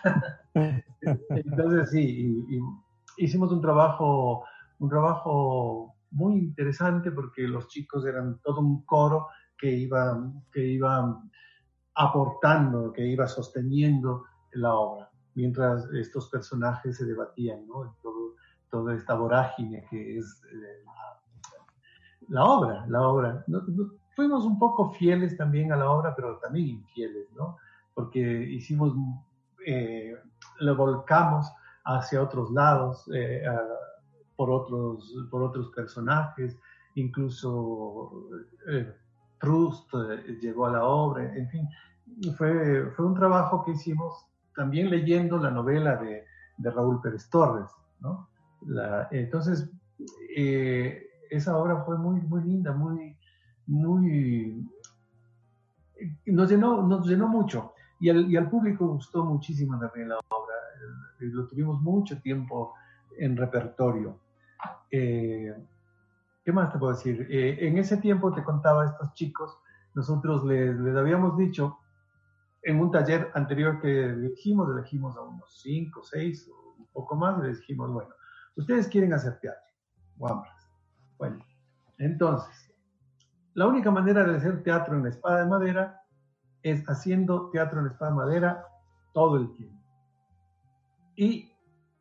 Speaker 7: Entonces sí, y, y hicimos un trabajo, un trabajo muy interesante porque los chicos eran todo un coro que iba, que iba aportando, que iba sosteniendo la obra, mientras estos personajes se debatían, ¿no? Toda esta vorágine que es eh, la, obra, la obra. No, no, fuimos un poco fieles también a la obra, pero también infieles, ¿no? Porque hicimos, eh, lo volcamos hacia otros lados, eh, a, por, otros, por otros personajes, incluso eh, Proust eh, llegó a la obra, en fin, fue, fue un trabajo que hicimos también leyendo la novela de, de Raúl Pérez Torres, ¿no? La, entonces, eh, esa obra fue muy, muy linda, muy, muy, nos llenó, nos llenó mucho y al, y al público gustó muchísimo también la obra, lo tuvimos mucho tiempo en repertorio. Eh, ¿Qué más te puedo decir? Eh, en ese tiempo te contaba a estos chicos, nosotros les, les, habíamos dicho en un taller anterior que elegimos, elegimos a unos cinco, seis o un poco más, les dijimos, bueno, ustedes quieren hacer teatro, guambras. Bueno, entonces, la única manera de hacer teatro en la espada de madera es haciendo teatro en la espada de madera todo el tiempo. Y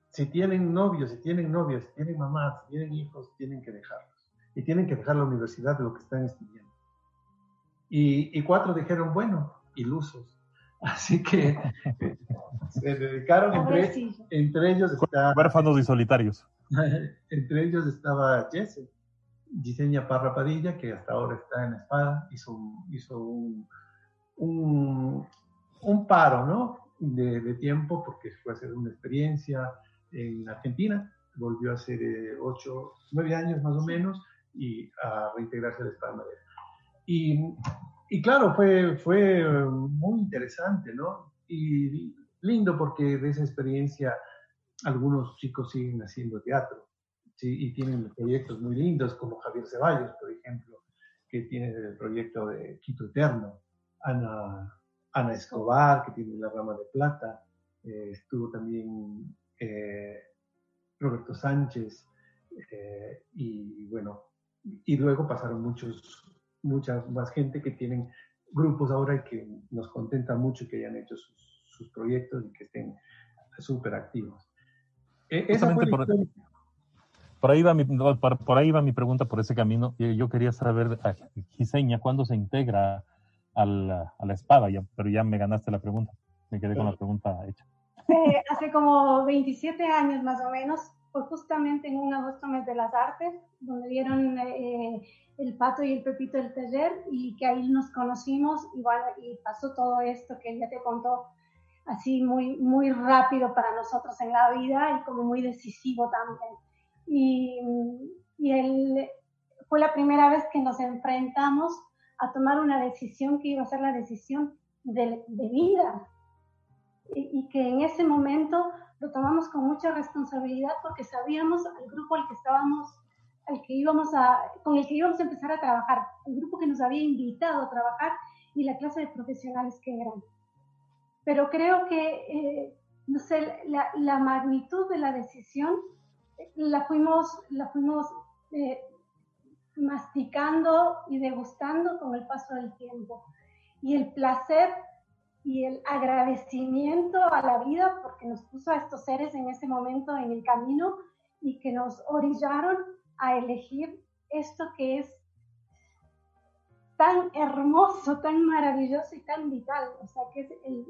Speaker 7: si tienen novios, si tienen novias, si tienen mamás, si tienen hijos, tienen que dejarlos. Y tienen que dejar la universidad de lo que están estudiando. Y, y cuatro dijeron, bueno, ilusos. Así que se dedicaron entre, entre ellos. Está,
Speaker 5: Huérfanos y solitarios.
Speaker 7: entre ellos estaba Jesse, Giseña Parra Padilla, que hasta ahora está en Espada, hizo, hizo un, un, un paro, ¿no? De, de, tiempo porque fue a hacer una experiencia en Argentina, volvió a hacer eh, ocho, nueve años más o menos y a reintegrarse a la espada madera. Y, y, claro, fue, fue muy interesante, ¿no? Y lindo porque de esa experiencia algunos chicos siguen haciendo teatro ¿sí? y tienen proyectos muy lindos como Javier Ceballos, por ejemplo, que tiene el proyecto de Quito Eterno, Ana, Ana Escobar, que tiene la rama de plata, eh, estuvo también eh, Roberto Sánchez, eh, y bueno, y luego pasaron muchos, mucha más gente que tienen grupos ahora y que nos contenta mucho que hayan hecho sus, sus proyectos y que estén súper activos.
Speaker 5: E esa fue por, por, ahí va mi, por, por, ahí va mi pregunta por ese camino. Yo quería saber, Giseña, ¿cuándo se integra a la, a la espada? Ya, pero ya me ganaste la pregunta. Me quedé con la pregunta hecha.
Speaker 8: Eh, hace como 27 años más o menos, fue justamente en un agosto mes de las artes, donde dieron eh, el pato y el pepito del taller y que ahí nos conocimos y, bueno, y pasó todo esto que ella te contó así muy, muy rápido para nosotros en la vida y como muy decisivo también. Y, y él, fue la primera vez que nos enfrentamos a tomar una decisión que iba a ser la decisión de, de vida, y, que en ese momento lo tomamos con mucha responsabilidad porque sabíamos al grupo al que estábamos, al que íbamos a, con el que íbamos a empezar a trabajar, el grupo que nos había invitado a trabajar y la clase de profesionales que eran. Pero creo que, eh, no sé, la, la, magnitud de la decisión la fuimos, la fuimos eh, masticando y degustando con el paso del tiempo. Y el placer y el agradecimiento a la vida porque nos puso a estos seres en ese momento en el camino y que nos orillaron a elegir esto que es tan hermoso, tan maravilloso y tan vital. O sea, que es el,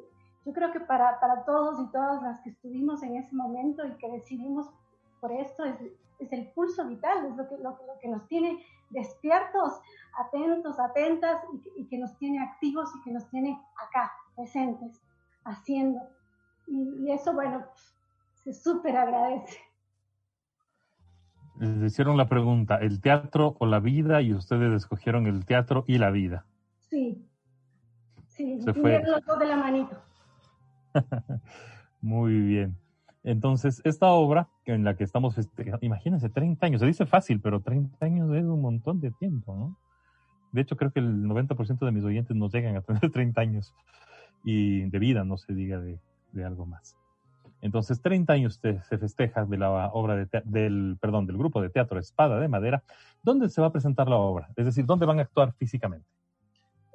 Speaker 8: yo creo que para, para todos y todas las que estuvimos en ese momento y que decidimos por esto, es, es el pulso vital, es lo que, lo, lo que nos tiene despiertos, atentos, atentas y, y que nos tiene activos y que nos tiene acá, presentes, haciendo. Y, y eso, bueno, se súper agradece.
Speaker 5: Les hicieron la pregunta, ¿el teatro o la vida? Y ustedes escogieron el teatro y la vida.
Speaker 8: Sí, sí,
Speaker 5: Se fue.
Speaker 8: los dos de la manito.
Speaker 5: Muy bien. Entonces, esta obra en la que estamos festejando, imagínense, 30 años, se dice fácil, pero 30 años es un montón de tiempo, ¿no? De hecho, creo que el 90% de mis oyentes no llegan a tener 30 años y de vida, no se diga de, de algo más. Entonces, 30 años se festeja de la obra de del, perdón, del grupo de teatro Espada de Madera. ¿Dónde se va a presentar la obra? Es decir, ¿dónde van a actuar físicamente?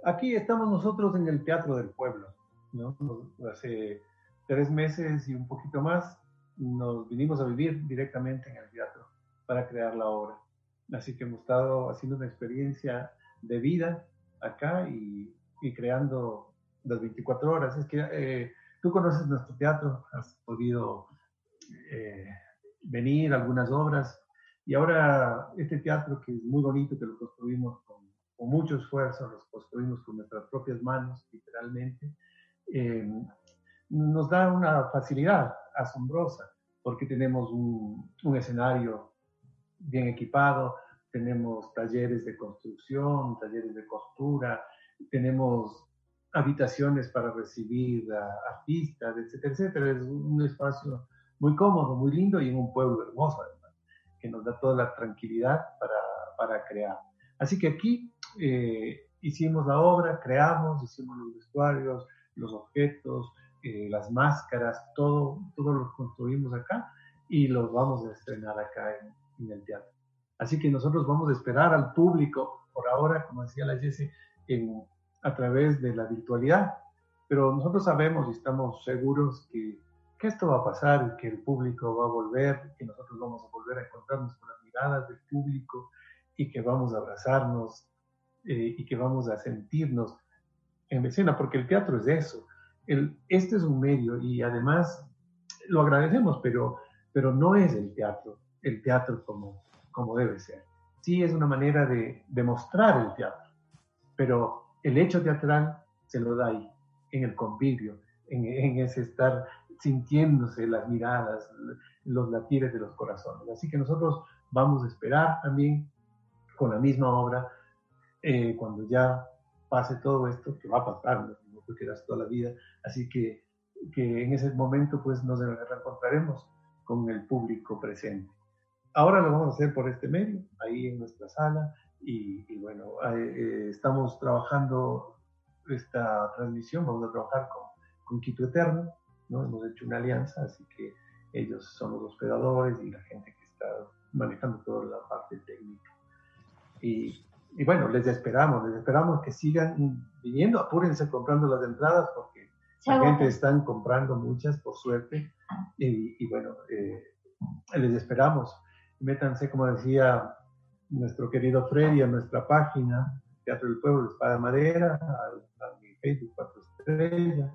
Speaker 7: Aquí estamos nosotros en el Teatro del Pueblo, ¿no? Hace tres meses y un poquito más nos vinimos a vivir directamente en el teatro para crear la obra. Así que hemos estado haciendo una experiencia de vida acá y, y creando las 24 horas. Es que eh, tú conoces nuestro teatro, has podido eh, venir a algunas obras y ahora este teatro que es muy bonito, que lo construimos con, con mucho esfuerzo, lo construimos con nuestras propias manos, literalmente, eh, nos da una facilidad asombrosa porque tenemos un, un escenario bien equipado, tenemos talleres de construcción, talleres de costura, tenemos habitaciones para recibir a artistas, etcétera, etcétera. Es un espacio muy cómodo, muy lindo y en un pueblo hermoso, además, que nos da toda la tranquilidad para, para crear. Así que aquí eh, hicimos la obra, creamos, hicimos los vestuarios, los objetos, eh, las máscaras, todo, todo lo construimos acá y los vamos a estrenar acá en, en el teatro. Así que nosotros vamos a esperar al público, por ahora, como decía la Jessie, en, a través de la virtualidad. Pero nosotros sabemos y estamos seguros que, que esto va a pasar, que el público va a volver, que nosotros vamos a volver a encontrarnos con las miradas del público y que vamos a abrazarnos eh, y que vamos a sentirnos en escena, porque el teatro es eso. El, este es un medio y además lo agradecemos, pero, pero no es el teatro, el teatro como, como debe ser. Sí es una manera de, de mostrar el teatro, pero el hecho teatral se lo da ahí, en el convivio, en, ese estar sintiéndose las miradas, los latires de los corazones. Así que nosotros vamos a esperar también con la misma obra, eh, cuando ya pase todo esto, que va a pasar, no, no que quedas toda la vida, así que, que en ese momento pues nos reencontraremos con el público presente. Ahora lo vamos a hacer por este medio, ahí en nuestra sala, y, y bueno, eh, estamos trabajando esta transmisión, vamos a trabajar con, con Quito Eterno, ¿no? hemos hecho una alianza, así que ellos son los hospedadores y la gente que está manejando toda la parte técnica. Y, y bueno, les esperamos, les esperamos que sigan viniendo, apúrense comprando las entradas porque la gente están comprando muchas, por suerte, y, y bueno, eh, les esperamos. Métanse, como decía nuestro querido Freddy, a nuestra página, Teatro del Pueblo, Espada Madera, a, mi Facebook, Cuatro Estrellas,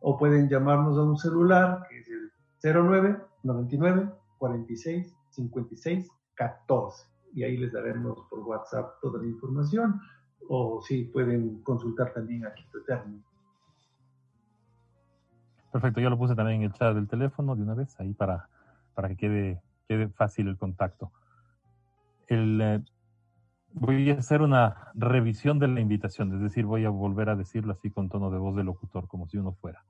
Speaker 7: o pueden llamarnos a un celular, que es el 09 99 46 56 14 y ahí les daremos por WhatsApp toda la información o si sí, pueden consultar también a Quito Eterno.
Speaker 5: Perfecto, yo lo puse también en el chat del teléfono de una vez ahí para, para que quede, quede fácil el contacto. Eh, voy a hacer una revisión de la invitación, es decir, voy a volver a decirlo así con tono de voz de locutor, como si uno fuera.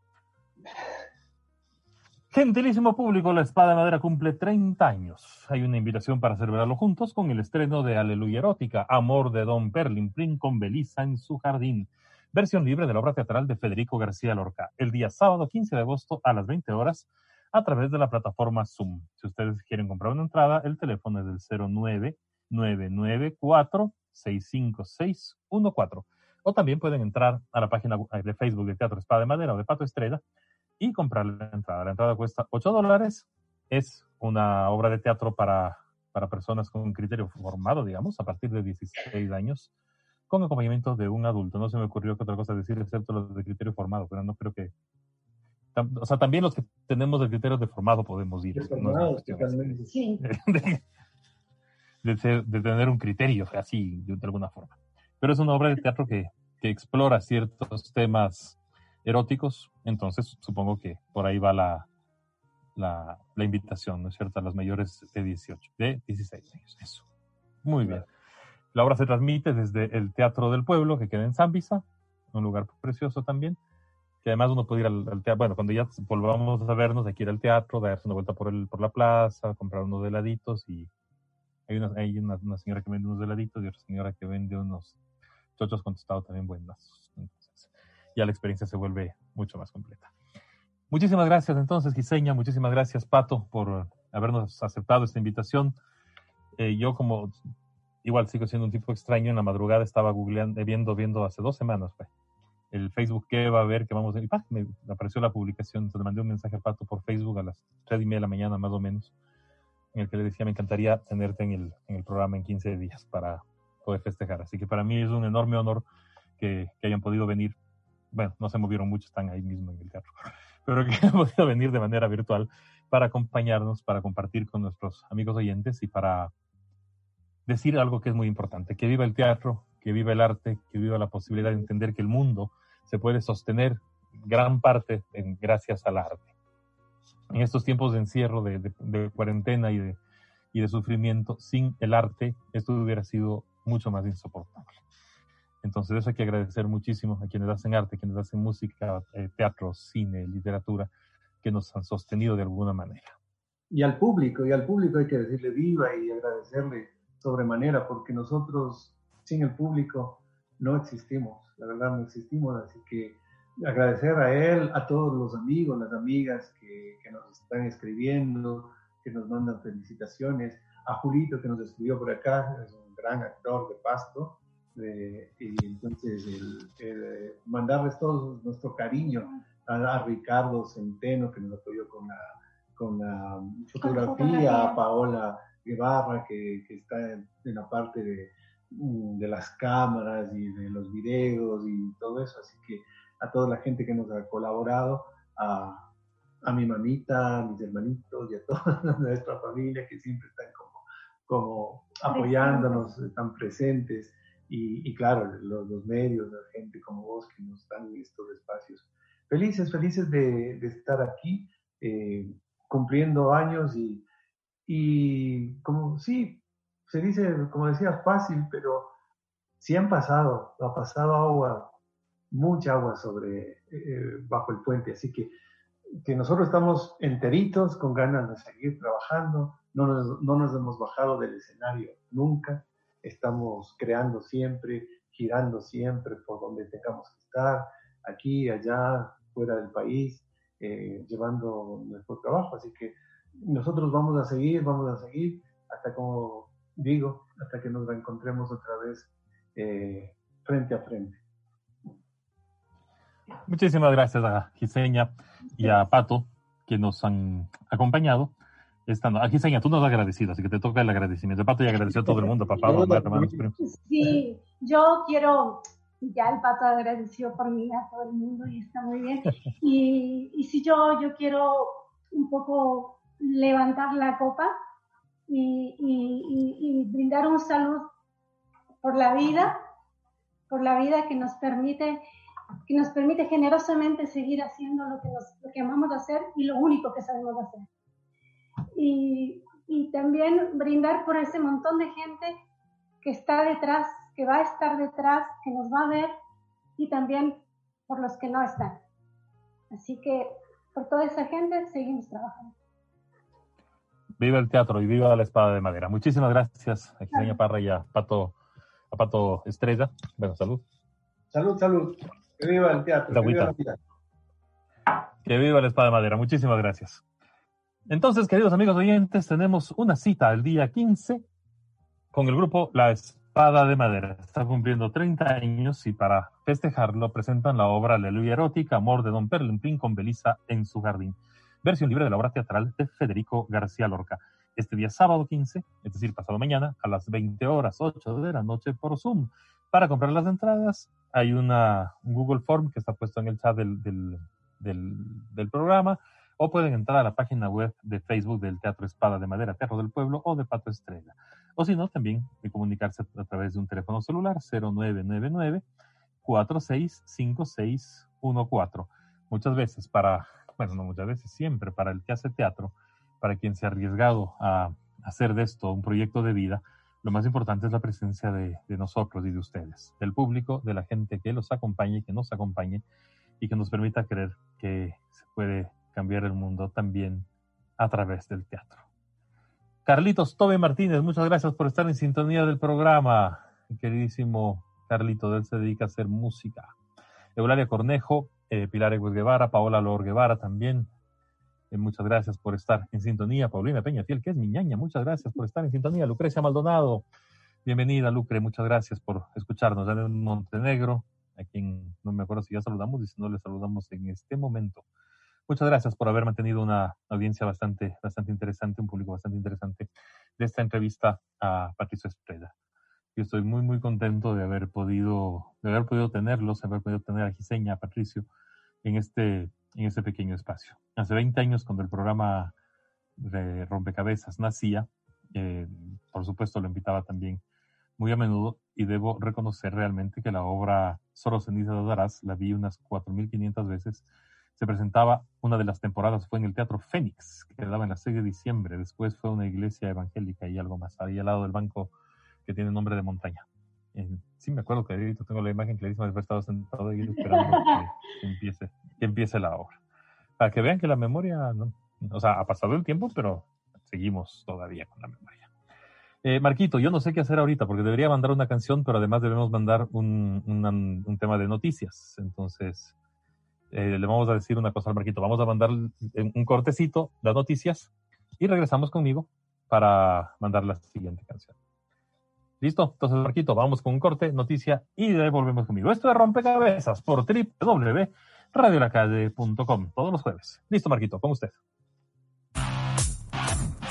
Speaker 5: Gentilísimo público, la Espada de Madera cumple 30 años. Hay una invitación para celebrarlo juntos con el estreno de Aleluya Erótica, Amor de Don Perlimplín con Belisa en su jardín. Versión libre de la obra teatral de Federico García Lorca, el día sábado 15 de agosto a las 20 horas a través de la plataforma Zoom. Si ustedes quieren comprar una entrada, el teléfono es del 09 994-65614. O también pueden entrar a la página de Facebook de Teatro Espada de Madera o de Pato Estrella y comprar la entrada. La entrada cuesta 8 dólares. Es una obra de teatro para, para personas con criterio formado, digamos, a partir de 16 años, con acompañamiento de un adulto. No se me ocurrió que otra cosa decir, excepto los de criterio formado, pero no creo que... O sea, también los que tenemos el criterio de formado podemos ir. No
Speaker 8: Sí.
Speaker 5: de, ser- de tener un criterio, así, de, de alguna forma. Pero es una obra de teatro que, que explora ciertos temas eróticos, entonces supongo que por ahí va la, la, la invitación, ¿no es cierto?, a los mayores de 18, de 16 años. Eso. Muy bien. La obra se transmite desde el Teatro del Pueblo, que queda en Zambisa, un lugar precioso también, que además uno puede ir al, al teatro, bueno, cuando ya volvamos a vernos, hay que ir al teatro, darse una vuelta por, el, por la plaza, comprar unos heladitos y hay, una, hay una, una señora que vende unos heladitos y otra señora que vende unos chochos con tostado también buenos. Entonces, ya la experiencia se vuelve mucho más completa. Muchísimas gracias entonces, Giseña, muchísimas gracias, Pato, por habernos aceptado esta invitación. Eh, yo como igual sigo siendo un tipo extraño, en la madrugada estaba googleando, viendo, viendo hace dos semanas, fue, el Facebook que va a ver, que vamos a... Y ¡pah! me apareció la publicación, entonces le mandé un mensaje a Pato por Facebook a las tres y media de la mañana más o menos, en el que le decía, me encantaría tenerte en el, en el programa en 15 días para poder festejar. Así que para mí es un enorme honor que, hayan podido venir. Bueno, no se movieron mucho, están ahí mismo en el teatro, pero que hayan podido venir de manera virtual para acompañarnos, para compartir con nuestros amigos oyentes y para decir algo que es muy importante, que viva el teatro, que viva el arte, que viva la posibilidad de entender que el mundo se puede sostener gran parte en, gracias al arte. En estos tiempos de encierro, de, cuarentena y de, y de sufrimiento, sin el arte, esto hubiera sido mucho más insoportable. Entonces eso hay que agradecer muchísimo a quienes hacen arte, quienes hacen música, eh, teatro, cine, literatura, que nos han sostenido de alguna manera.
Speaker 7: Y al público, y al público hay que decirle viva y agradecerle sobremanera, porque nosotros sin el público no existimos, la verdad no existimos, así que agradecer a él, a todos los amigos, las amigas que, que nos están escribiendo, que nos mandan felicitaciones, a Julito que nos escribió por acá, es un gran actor de Pasto, de, y entonces el, el, mandarles todo nuestro cariño a, a, Ricardo Centeno que nos apoyó con la, con la fotografía, a Paola Guevara que, que está en, en, la parte de, de las cámaras y de los videos y todo eso, así que a toda la gente que nos ha colaborado, a, a mi mamita, a mis hermanitos y a toda nuestra familia que siempre están como, como apoyándonos, están presentes y, y claro, los, los, medios, la gente como vos que nos dan estos espacios. Felices, felices de, de estar aquí, eh, cumpliendo años y, y como, sí, se dice, como decía, fácil, pero sí han pasado, ha pasado agua, mucha agua sobre, eh, bajo el puente, así que, que nosotros estamos enteritos, con ganas de seguir trabajando, no nos, no nos hemos bajado del escenario nunca, estamos creando siempre, girando siempre por donde tengamos que estar, aquí, allá, fuera del país, eh, llevando nuestro trabajo. Así que nosotros vamos a seguir, vamos a seguir, hasta como digo, hasta que nos reencontremos otra vez eh, frente a frente.
Speaker 5: Muchísimas gracias a Giseña y a Pato que nos han acompañado. Estando. Aquí, Seña, tú nos has agradecido, así que te toca el agradecimiento. Pato ya agradeció a todo el mundo, papá, mamá, hermanos, primos.
Speaker 8: Sí, yo quiero, ya el Pato agradeció por mí a todo el mundo y está muy bien. Y, y si yo, yo quiero un poco levantar la copa y, y, y, brindar un salud por la vida, por la vida que nos permite que nos permite generosamente seguir haciendo lo que, nos, lo que amamos hacer y lo único que sabemos hacer y, y, también brindar por ese montón de gente que está detrás, que va a estar detrás, que nos va a ver y también por los que no están. Así que por toda esa gente seguimos trabajando.
Speaker 5: Viva el teatro y viva la espada de madera. Muchísimas gracias a Giseña Parra y a Pato, a Pato Estrella. Bueno, salud.
Speaker 7: Salud, salud. Que viva el teatro. Que viva, la
Speaker 5: que viva la espada de madera. Muchísimas gracias. Entonces, queridos amigos oyentes, tenemos una cita el día 15 con el grupo La Espada de Madera. Está cumpliendo 30 años y para festejarlo presentan la obra Aleluya Erótica, Amor de Don Perlimpín con Belisa en su jardín. Versión libre de la obra teatral de Federico García Lorca. Este día sábado 15, es decir, pasado mañana, a las 20 horas 8 de la noche por Zoom. Para comprar las entradas hay una, un Google Form que está puesto en el chat del, del, del, del programa o pueden entrar a la página web de Facebook del Teatro Espada de Madera, Teatro del Pueblo o de Pato Estrella. O si no, también comunicarse a través de un teléfono celular 0999 465614. Muchas veces para, bueno, no muchas veces, siempre para el que hace teatro, para quien se ha arriesgado a hacer de esto un proyecto de vida, lo más importante es la presencia de, nosotros y de ustedes, del público, de la gente que los acompañe, que nos acompañe y que nos permita creer que se puede cambiar el mundo también a través del teatro. Carlitos Tobe Martínez, muchas gracias por estar en sintonía del programa. Queridísimo Carlito, él se dedica a hacer música. Eulalia Cornejo, eh, Pilar Egues Guevara, Paola Lor Guevara también. Eh, muchas gracias por estar en sintonía. Paulina Peña Fiel, que es mi ñaña, muchas gracias por estar en sintonía. Lucrecia Maldonado, bienvenida Lucre, muchas gracias por escucharnos. Daniel Montenegro, a quien no me acuerdo si ya saludamos y si no le saludamos en este momento. Muchas gracias por haber mantenido una audiencia bastante, bastante interesante, un público bastante interesante de esta entrevista a Patricio Espreda. Yo estoy muy, muy contento de haber podido, de haber podido tenerlos, de haber podido tener a Giseña, a Patricio, en este, en este pequeño espacio. Hace 20 años, cuando el programa de Rompecabezas nacía, eh, por supuesto lo invitaba también muy a menudo y debo reconocer realmente que la obra Solo ceniza de Darás la vi unas 4.500 veces se presentaba una de las temporadas, fue en el Teatro Fénix, que daba en la 6 de diciembre. Después fue una iglesia evangélica y algo más, ahí al lado del banco que tiene nombre de montaña. Eh, sí, me acuerdo que tengo la imagen clarísima de haber estado sentado ahí esperando que, que, empiece, que empiece la obra. Para que vean que la memoria, no, o sea, ha pasado el tiempo, pero seguimos todavía con la memoria. Eh, Marquito, yo no sé qué hacer ahorita porque debería mandar una canción, pero además debemos mandar un, un tema de noticias. Entonces, eh, le vamos a decir una cosa al Marquito. Vamos a mandar un cortecito, las noticias, y regresamos conmigo para mandar la siguiente canción. ¿Listo? Entonces, Marquito, vamos con un corte, noticia, y volvemos conmigo. Esto es Rompecabezas por www.radiolacalle.com, todos los jueves. Listo, Marquito, con usted.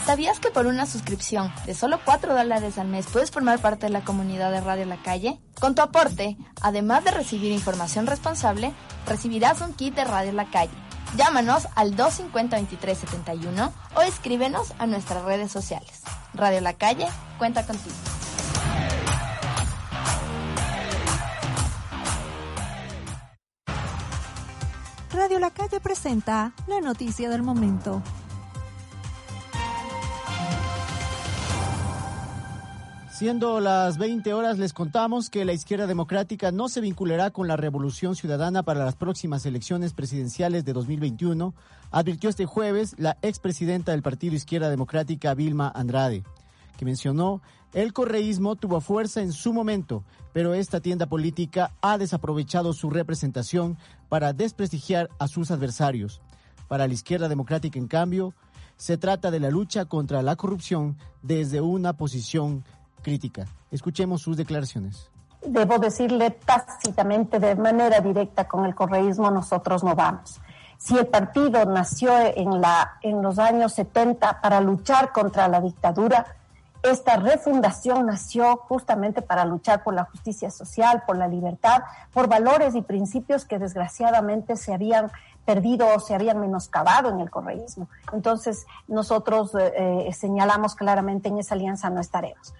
Speaker 9: ¿Sabías que por una suscripción de solo 4 dólares al mes puedes formar parte de la comunidad de Radio La Calle? Con tu aporte, además de recibir información responsable, recibirás un kit de Radio La Calle. Llámanos al 250-2371 o escríbenos a nuestras redes sociales. Radio La Calle cuenta contigo.
Speaker 10: Radio La Calle presenta la noticia del momento.
Speaker 11: Siendo las 20 horas, les contamos que la izquierda democrática no se vinculará con la revolución ciudadana para las próximas elecciones presidenciales de 2021, advirtió este jueves la expresidenta del Partido Izquierda Democrática, Vilma Andrade, que mencionó el correísmo tuvo fuerza en su momento, pero esta tienda política ha desaprovechado su representación para desprestigiar a sus adversarios. Para la izquierda democrática, en cambio, se trata de la lucha contra la corrupción desde una posición crítica. Escuchemos sus declaraciones.
Speaker 12: Debo decirle tácitamente, de manera directa, con el correísmo nosotros no vamos. Si el partido nació en, en los años 70 para luchar contra la dictadura, esta refundación nació justamente para luchar por la justicia social, por la libertad, por valores y principios que desgraciadamente se habían perdido o se habían menoscabado en el correísmo. Entonces, nosotros eh, señalamos claramente en esa alianza no estaremos.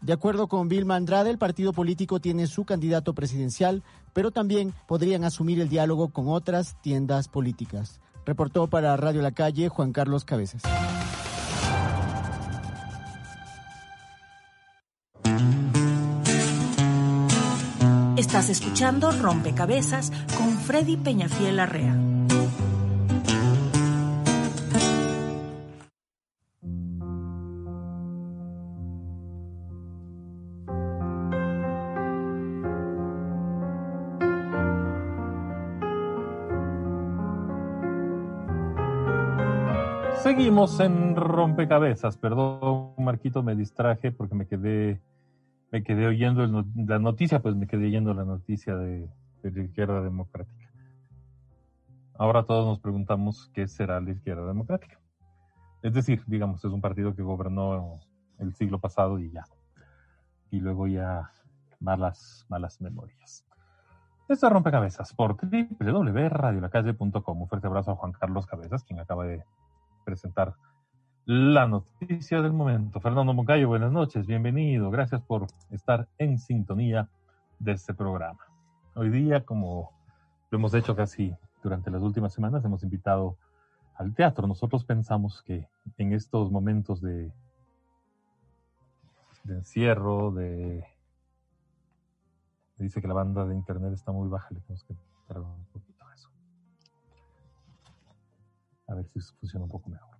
Speaker 11: De acuerdo con Vilma Andrade, el partido político tiene su candidato presidencial, pero también podrían asumir el diálogo con otras tiendas políticas. Reportó para Radio La Calle Juan Carlos Cabezas.
Speaker 2: Estás escuchando Rompecabezas con Freddy Peñafiel Arrea.
Speaker 5: Seguimos en rompecabezas, perdón Marquito, me distraje porque me quedé, me quedé oyendo el la noticia, pues me quedé oyendo la noticia de, de la izquierda democrática. Ahora todos nos preguntamos qué será la izquierda democrática. Es decir, digamos, es un partido que gobernó el siglo pasado y ya. Y luego ya malas, malas memorias. Esto es Rompecabezas por www.radiolacalle.com. Un fuerte abrazo a Juan Carlos Cabezas, quien acaba de presentar la noticia del momento. Fernando Moncayo, buenas noches, bienvenido. Gracias por estar en sintonía de este programa. Hoy día, como lo hemos hecho casi durante las últimas semanas, hemos invitado al teatro. Nosotros pensamos que en estos momentos de, encierro, de... Dice que la banda de internet está muy baja, le tenemos que cargar un poquito eso. A ver si funciona un poco mejor.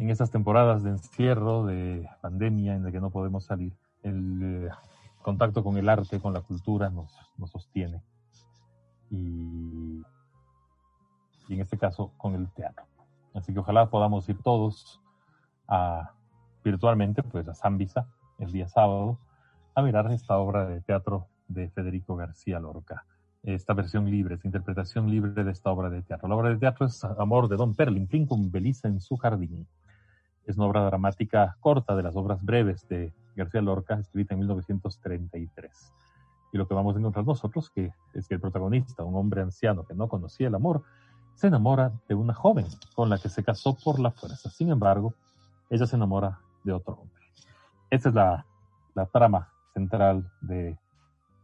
Speaker 5: En estas temporadas de encierro, de pandemia, en la que no podemos salir, el eh, contacto con el arte, con la cultura, nos, nos sostiene. Y, y en este caso, con el teatro. Así que ojalá podamos ir todos a, virtualmente, pues a Zambisa, el día sábado, a mirar esta obra de teatro de Federico García Lorca. Esta versión libre, esta interpretación libre de esta obra de teatro. La obra de teatro es Amor de Don Perlimplín con Belisa en su jardín. Es una obra dramática corta de las obras breves de García Lorca, escrita en 1933. Y lo que vamos a encontrar nosotros que es que el protagonista, un hombre anciano que no conocía el amor, se enamora de una joven con la que se casó por la fuerza. Sin embargo, ella se enamora de otro hombre. Esta es la, trama central de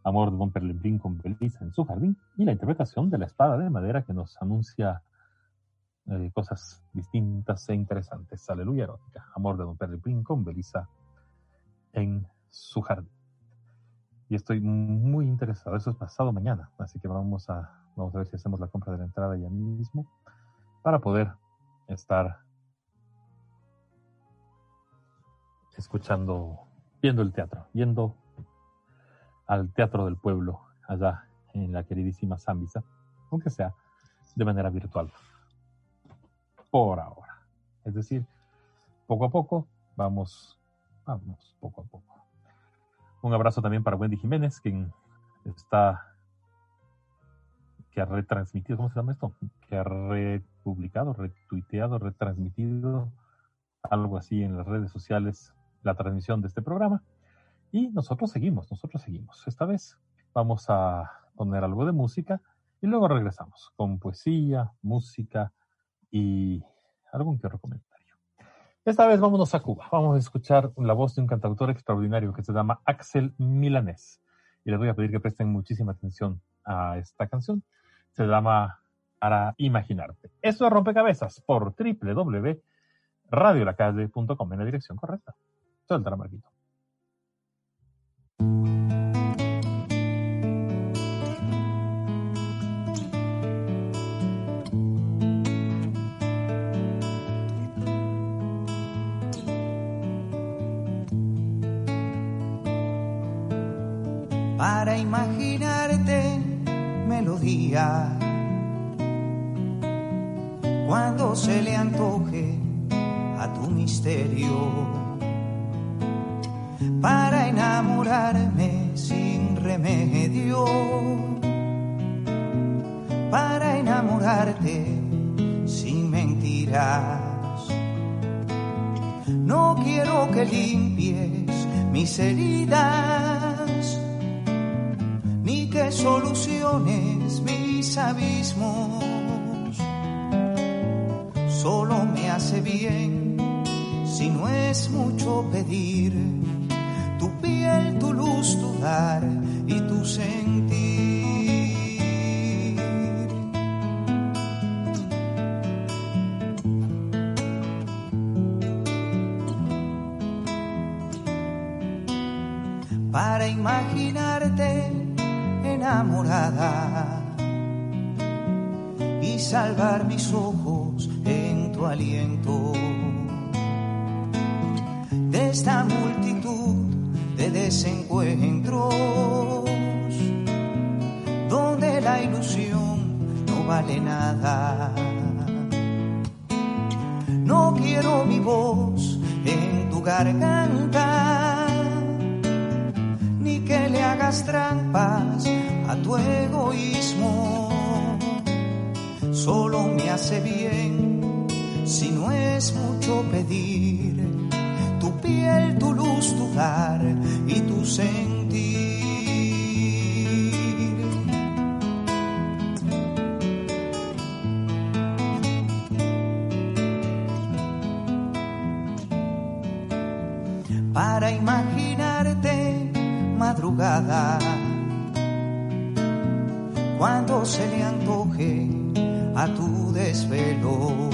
Speaker 5: Amor de Don Perlimplín con Belisa en su jardín y la interpretación de la espada de madera que nos anuncia eh, cosas distintas e interesantes. Aleluya erótica. Amor de Don Perlimplín con Belisa en su jardín. Y estoy muy interesado. Eso es pasado mañana. Así que vamos a, vamos a ver si hacemos la compra de la entrada ya mismo para poder estar escuchando, viendo el teatro, yendo al Teatro del Pueblo, allá en la queridísima Zambisa, aunque sea de manera virtual. Por ahora. Es decir, poco a poco, vamos, vamos, poco a poco. Un abrazo también para Wendy Jiménez, quien está, que ha retransmitido, ¿cómo se llama esto? Que ha republicado, retuiteado, retransmitido, algo así en las redes sociales, la transmisión de este programa. Y nosotros seguimos, nosotros seguimos. Esta vez vamos a poner algo de música y luego regresamos con poesía, música y algún que otro comentario. Esta vez vámonos a Cuba. Vamos a escuchar la voz de un cantautor extraordinario que se llama Axel Milanés. Y les voy a pedir que presten muchísima atención a esta canción. Se llama Para Imaginarte. Esto es Rompecabezas por www.radiolacalle.com en la dirección correcta. Suelta Marquito.
Speaker 13: Para imaginarte melodía. Cuando se le antoje a tu misterio. Para enamorarme sin remedio. Para enamorarte sin mentiras. No quiero que limpies mis heridas soluciones mis abismos. Solo me hace bien, si no es mucho pedir, tu piel, tu luz, tu dar y tu sentir. Para imaginarte enamorada y salvar mis ojos en tu aliento de esta multitud de desencuentros donde la ilusión no vale nada. No quiero mi voz en tu garganta, ni que le hagas trampas a tu egoísmo. Solo me hace bien si no es mucho pedir tu piel, tu luz, tu dar y tu sentir. Tu desvelo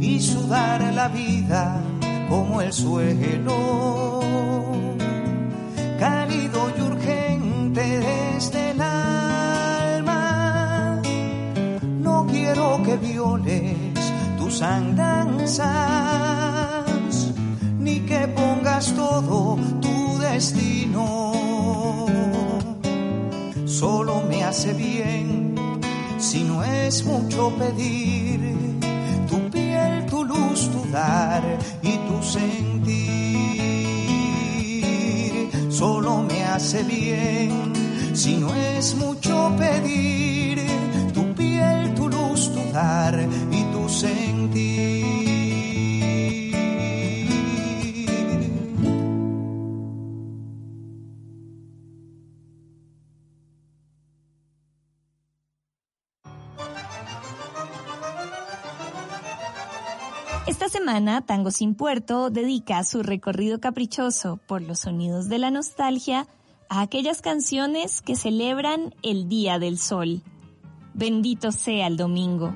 Speaker 13: y sudar la vida como el suelo, cálido y urgente desde el alma. No quiero que violes tus andanzas, ni que pongas todo tu destino. Solo me hace bien es mucho pedir tu piel, tu luz, tu dar y tu sentir. Solo me hace bien si no es mucho
Speaker 14: Tango Sin Puerto dedica su recorrido caprichoso por los sonidos de la nostalgia a aquellas canciones que celebran el Día del Sol. Bendito sea el domingo.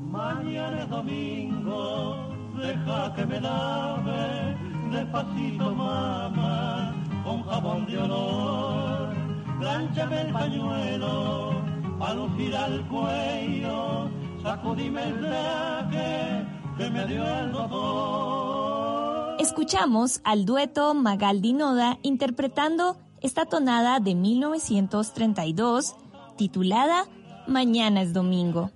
Speaker 15: Mañana es domingo, deja que me lave despacito mamá, con jabón de olor. Plánchame el pañuelo, pa' lucir al cuello, sacudime el traje que me dio el doctor.
Speaker 14: Escuchamos al dueto Magaldi Noda interpretando esta tonada de 1932 titulada Mañana es domingo.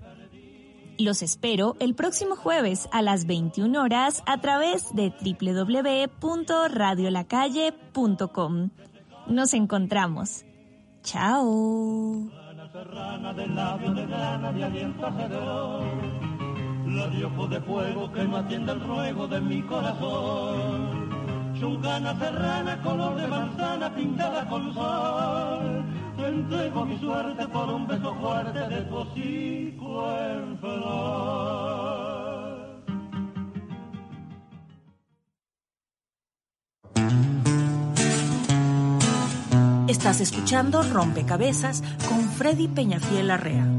Speaker 14: Los espero el próximo jueves a las 21 horas a través de www.radiolacalle.com. Nos encontramos. Chao.
Speaker 15: Ojos de fuego que no atiende el ruego de mi corazón. Chungana serrana, color de manzana pintada con sol. Te entrego mi suerte por un beso fuerte de tu hocico en flor.
Speaker 2: Estás escuchando Rompecabezas con Freddy Peñafiel Arrea.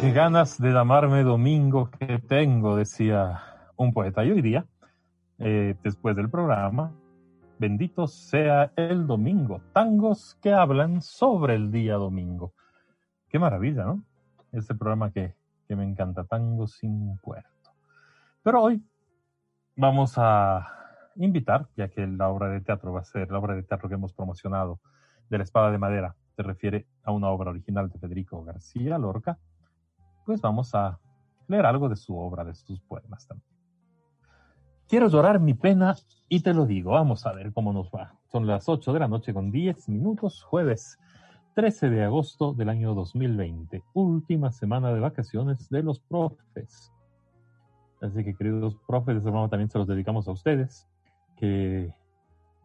Speaker 5: Qué ganas de llamarme domingo que tengo, decía un poeta. Y hoy día, eh, después del programa, bendito sea el domingo. Tangos que hablan sobre el día domingo. Qué maravilla, ¿no? Este programa que, que me encanta, Tangos sin puerto. Pero hoy vamos a invitar, ya que la obra de teatro va a ser la obra de teatro que hemos promocionado de la espada de madera, se refiere a una obra original de Federico García Lorca, pues vamos a leer algo de su obra, de sus poemas también. Quiero llorar mi pena y te lo digo, vamos a ver cómo nos va. Son las 8 de la noche con 10 minutos, jueves 13 de agosto del año 2020, última semana de vacaciones de los profes. Así que queridos profes, este programa también se los dedicamos a ustedes que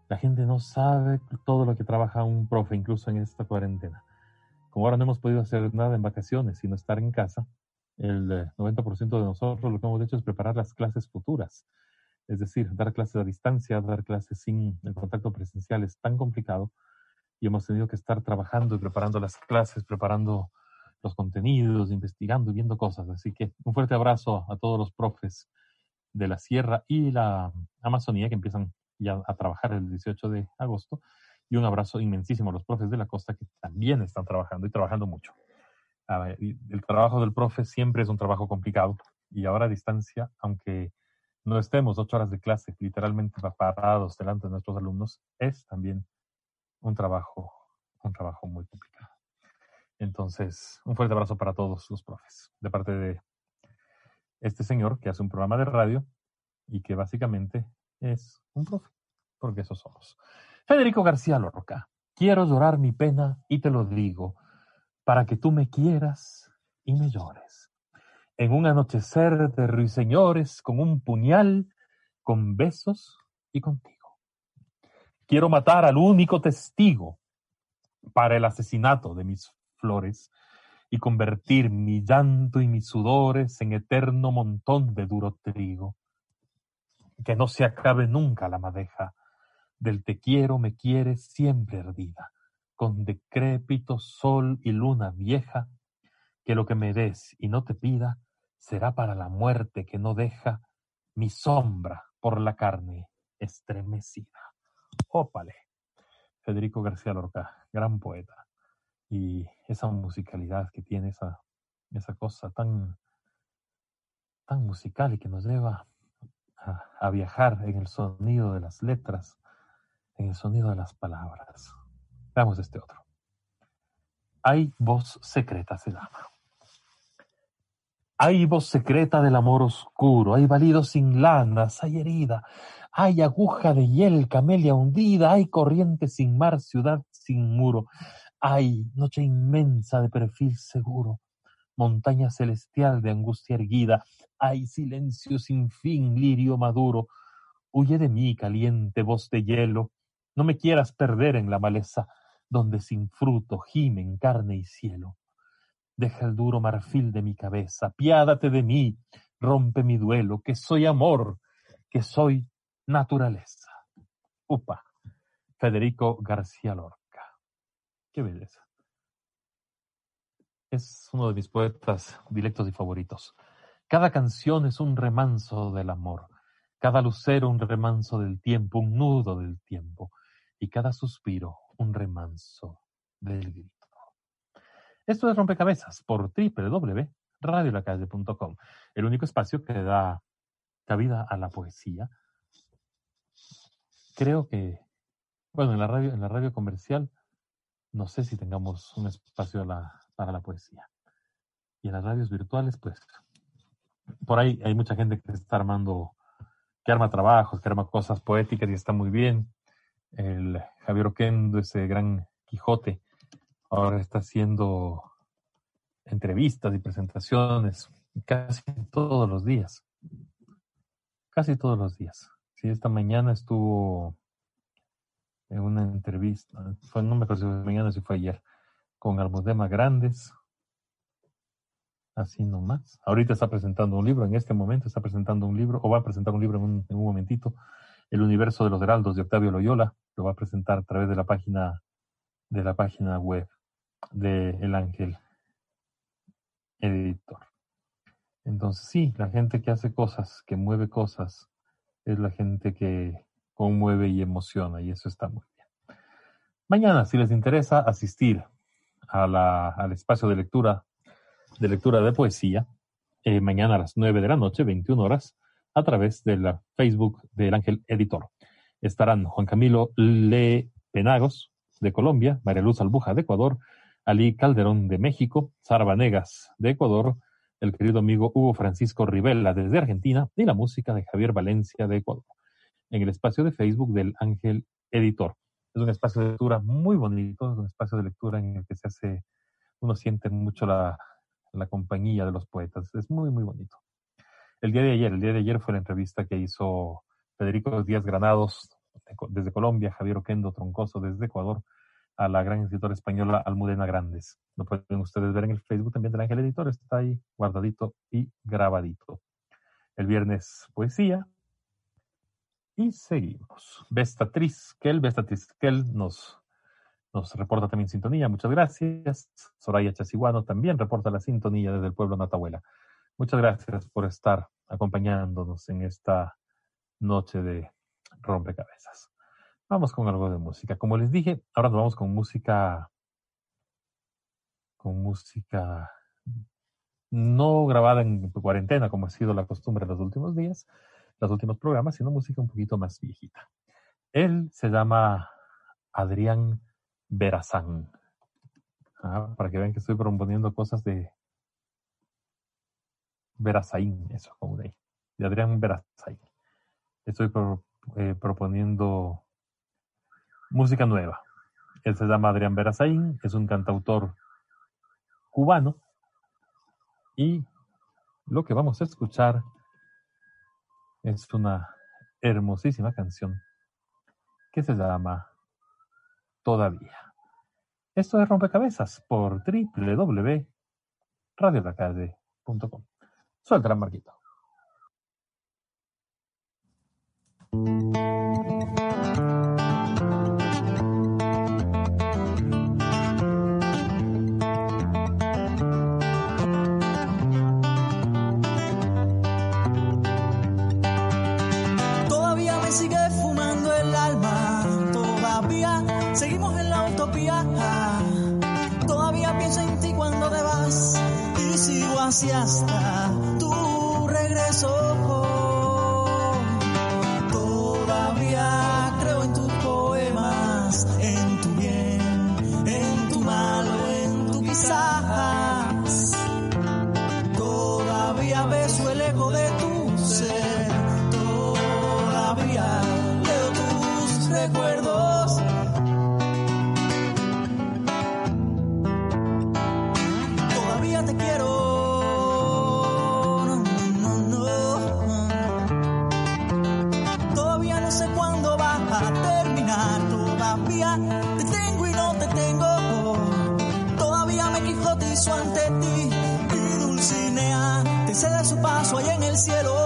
Speaker 5: la gente no sabe todo lo que trabaja un profe, incluso en esta cuarentena. Como ahora no hemos podido hacer nada en vacaciones, sino estar en casa, el 90% de nosotros lo que hemos hecho es preparar las clases futuras. Es decir, dar clases a distancia, dar clases sin el contacto presencial es tan complicado y hemos tenido que estar trabajando y preparando las clases, preparando los contenidos, investigando y viendo cosas. Así que un fuerte abrazo a todos los profes de la Sierra y la Amazonía que empiezan ya a trabajar el 18 de agosto. Y un abrazo inmensísimo a los profes de la costa que también están trabajando y trabajando mucho. Ver, el trabajo del profe siempre es un trabajo complicado y ahora a distancia, aunque no estemos ocho horas de clase literalmente parados delante de nuestros alumnos, es también un trabajo, un trabajo muy complicado. Entonces, un fuerte abrazo para todos los profes, de parte de este señor que hace un programa de radio y que básicamente es un profe, porque eso somos. Federico García Lorca, quiero llorar mi pena y te lo digo, para que tú me quieras y me llores. En un anochecer de ruiseñores, con un puñal, con besos y contigo. Quiero matar al único testigo para el asesinato de mis flores y convertir mi llanto y mis sudores en eterno montón de duro trigo. Que no se acabe nunca la madeja del te quiero me quiere siempre ardida, con decrépito sol y luna vieja, que lo que me des y no te pida será para la muerte que no deja mi sombra por la carne estremecida. Ópale. Federico García Lorca, gran poeta. Y esa musicalidad que tiene, esa, esa cosa tan, tan musical y que nos lleva a viajar en el sonido de las letras, en el sonido de las palabras. Veamos este otro. Hay voz secreta, se llama. Hay voz secreta del amor oscuro, hay balido sin lanas, hay herida, hay aguja de hiel, camelia hundida, hay corriente sin mar, ciudad sin muro, hay noche inmensa de perfil seguro, montaña celestial de angustia erguida, hay silencio sin fin, lirio maduro. Huye de mí, caliente voz de hielo, no me quieras perder en la maleza, donde sin fruto gimen carne y cielo. Deja el duro marfil de mi cabeza, piádate de mí, rompe mi duelo, que soy amor, que soy naturaleza. Upa, Federico García Lorca. Qué belleza. Es uno de mis poetas directos y favoritos. Cada canción es un remanso del amor, cada lucero un remanso del tiempo, un nudo del tiempo, y cada suspiro un remanso del grito. Esto es Rompecabezas por www.radiolacalle.com, el único espacio que da cabida a la poesía. Creo que, bueno, en la radio, en la radio comercial, no sé si tengamos un espacio para la poesía. Y en las radios virtuales, pues, por ahí hay mucha gente que está armando, que arma trabajos, que arma cosas poéticas y está muy bien. El Javier Oquendo, ese gran Quijote, ahora está haciendo entrevistas y presentaciones casi todos los días. Casi todos los días. Sí, esta mañana estuvo en una entrevista, fue, no me acuerdo si fue mañana si fue ayer, con Almudema Grandes. Así nomás. Ahorita está presentando un libro, en este momento está presentando un libro, o va a presentar un libro en un, en un momentito, El universo de los heraldos de Octavio Loyola. Lo va a presentar a través de la página de la página web de El Ángel Editor. Entonces sí, la gente que hace cosas, que mueve cosas, es la gente que conmueve y emociona y eso está muy bien. Mañana, si les interesa asistir a la, al espacio de lectura, de lectura de poesía, eh, mañana a las 9 de la noche, 21 horas, a través de la Facebook del Ángel Editor. Estarán Juan Camilo Le Penagos, de Colombia, María Luz Albuja, de Ecuador, Ali Calderón, de México, Sara Vanegas, de Ecuador, el querido amigo Hugo Francisco Rivella, desde Argentina, y la música de Javier Valencia, de Ecuador, en el espacio de Facebook del Ángel Editor. Es un espacio de lectura muy bonito, es un espacio de lectura en el que se hace, uno siente mucho la, la compañía de los poetas, es muy, muy bonito. El día de ayer, el día de ayer fue la entrevista que hizo Federico Díaz Granados desde Colombia, Javier Oquendo Troncoso desde Ecuador, a la gran escritora española Almudena Grandes. Lo pueden ustedes ver en el Facebook también del Ángel Editor, está ahí guardadito y grabadito. El viernes, poesía. Y seguimos. Bestatriz Kel, Bestatriz Kel nos, nos reporta también sintonía. Muchas gracias. Soraya Chasiguano también reporta la sintonía desde el pueblo Natahuela. Muchas gracias por estar acompañándonos en esta noche de rompecabezas. Vamos con algo de música. Como les dije, ahora nos vamos con música, con música no grabada en cuarentena, como ha sido la costumbre en los últimos días, los últimos programas, sino música un poquito más viejita. Él se llama Adrián Berazán. Ah, para que vean que estoy proponiendo cosas de, Verazaín, eso, como de ahí, de Adrián Verazaín. Estoy eh, proponiendo música nueva. Él se llama Adrián Verazaín, es un cantautor cubano y lo que vamos a escuchar es una hermosísima canción que se llama Todavía. Esto es Rompecabezas por www.radiolacalle.com. Suelta, Marquito.
Speaker 13: Todavía me sigue fumando el alma, todavía seguimos en la utopía. Todavía pienso en ti cuando te vas y sigo así hasta paso allá en el cielo.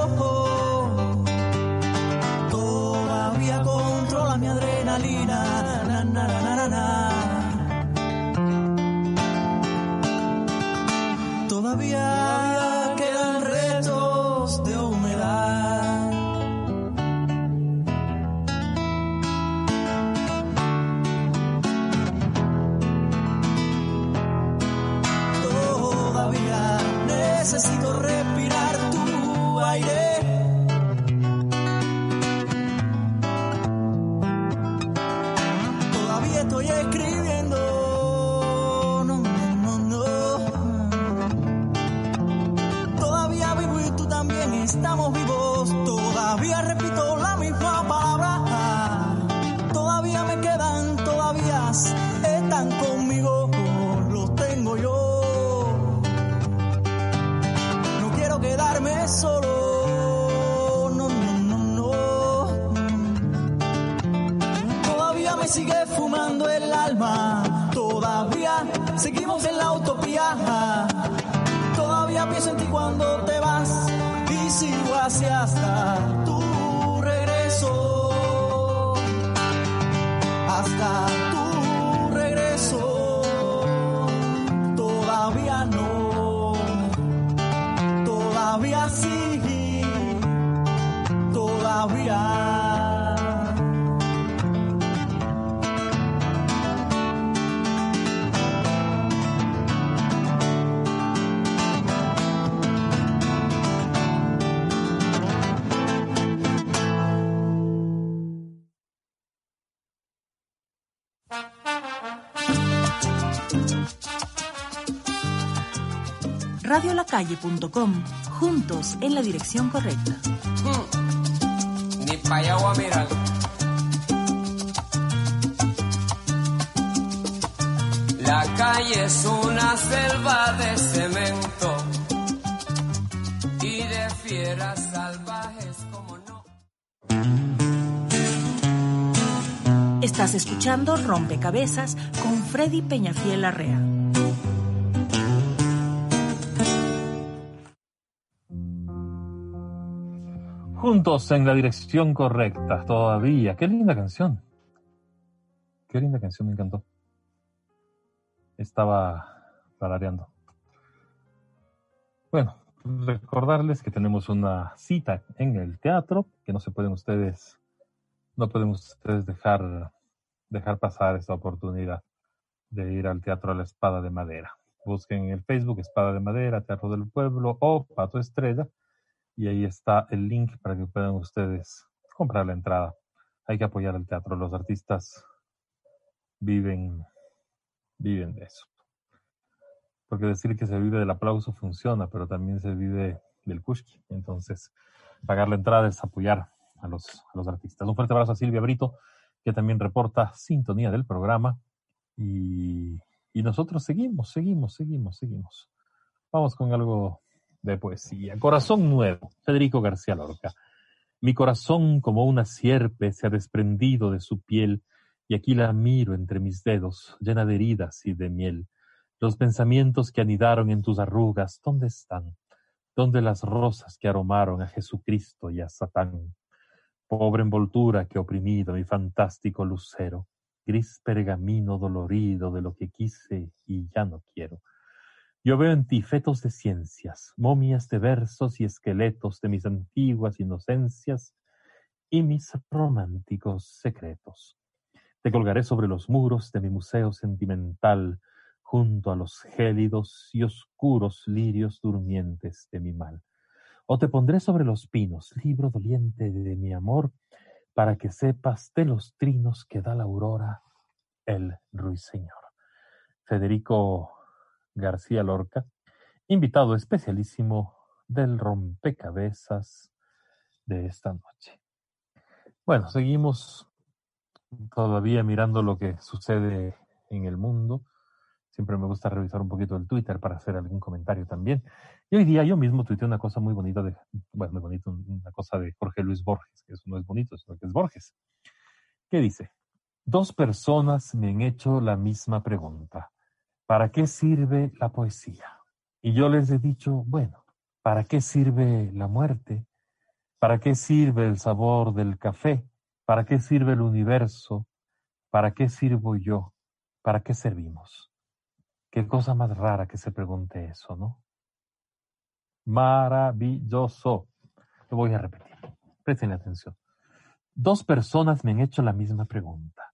Speaker 2: Juntos en la dirección correcta.
Speaker 16: Ni a mirar. La calle es una selva de cemento y de fieras salvajes como no.
Speaker 2: Estás escuchando Rompecabezas con Freddy Peñafiel Arrea.
Speaker 5: Juntos en la dirección correcta, todavía. Qué linda canción. Qué linda canción, me encantó. Estaba tarareando. Bueno, recordarles que tenemos una cita en el teatro, que no se pueden ustedes, no pueden ustedes dejar, dejar pasar esta oportunidad de ir al Teatro a la Espada de Madera. Busquen en el Facebook Espada de Madera, Teatro del Pueblo o Pato Estrella y ahí está el link para que puedan ustedes comprar la entrada. Hay que apoyar al teatro. Los artistas viven, viven de eso. Porque decir que se vive del aplauso funciona, pero también se vive del Kushki. Entonces, pagar la entrada es apoyar a los, a los artistas. Un fuerte abrazo a Silvia Brito, que también reporta sintonía del programa. Y, y nosotros seguimos, seguimos, seguimos, seguimos. Vamos con algo de poesía. Corazón nuevo, Federico García Lorca. Mi corazón como una sierpe se ha desprendido de su piel y aquí la miro entre mis dedos, llena de heridas y de miel. Los pensamientos que anidaron en tus arrugas, ¿dónde están? ¿Dónde las rosas que aromaron a Jesucristo y a Satán? Pobre envoltura que oprimido mi fantástico lucero, gris pergamino dolorido de lo que quise y ya no quiero. Yo veo en ti fetos de ciencias, momias de versos y esqueletos de mis antiguas inocencias y mis románticos secretos. Te colgaré sobre los muros de mi museo sentimental, junto a los gélidos y oscuros lirios durmientes de mi mal. O te pondré sobre los pinos, libro doliente de mi amor, para que sepas de los trinos que da la aurora el ruiseñor. Federico García Lorca, invitado especialísimo del rompecabezas de esta noche. Bueno, seguimos todavía mirando lo que sucede en el mundo. Siempre me gusta revisar un poquito el Twitter para hacer algún comentario también. Y hoy día yo mismo tuiteé una cosa muy bonita de, bueno, muy bonito, una cosa de Jorge Luis Borges, que eso no es bonito, sino que es Borges. ¿Qué dice? Dos personas me han hecho la misma pregunta. ¿Para qué sirve la poesía? Y yo les he dicho, bueno, ¿para qué sirve la muerte? ¿Para qué sirve el sabor del café? ¿Para qué sirve el universo? ¿Para qué sirvo yo? ¿Para qué servimos? Qué cosa más rara que se pregunte eso, ¿no? Maravilloso. Lo voy a repetir. Presten atención. Dos personas me han hecho la misma pregunta.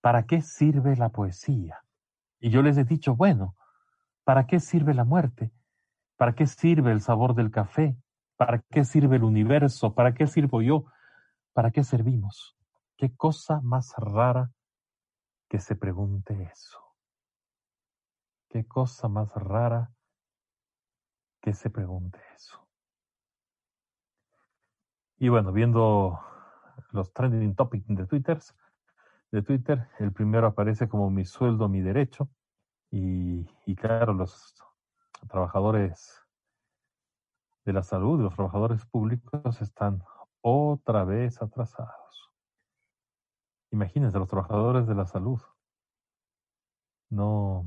Speaker 5: ¿Para qué sirve la poesía? Y yo les he dicho, bueno, ¿para qué sirve la muerte? ¿Para qué sirve el sabor del café? ¿Para qué sirve el universo? ¿Para qué sirvo yo? ¿Para qué servimos? ¿Qué cosa más rara que se pregunte eso? ¿Qué cosa más rara que se pregunte eso? Y bueno, viendo los trending topics de Twitter, de Twitter. El primero aparece como mi sueldo, mi derecho. Y, y claro, los trabajadores de la salud, los trabajadores públicos están otra vez atrasados. Imagínense, los trabajadores de la salud no,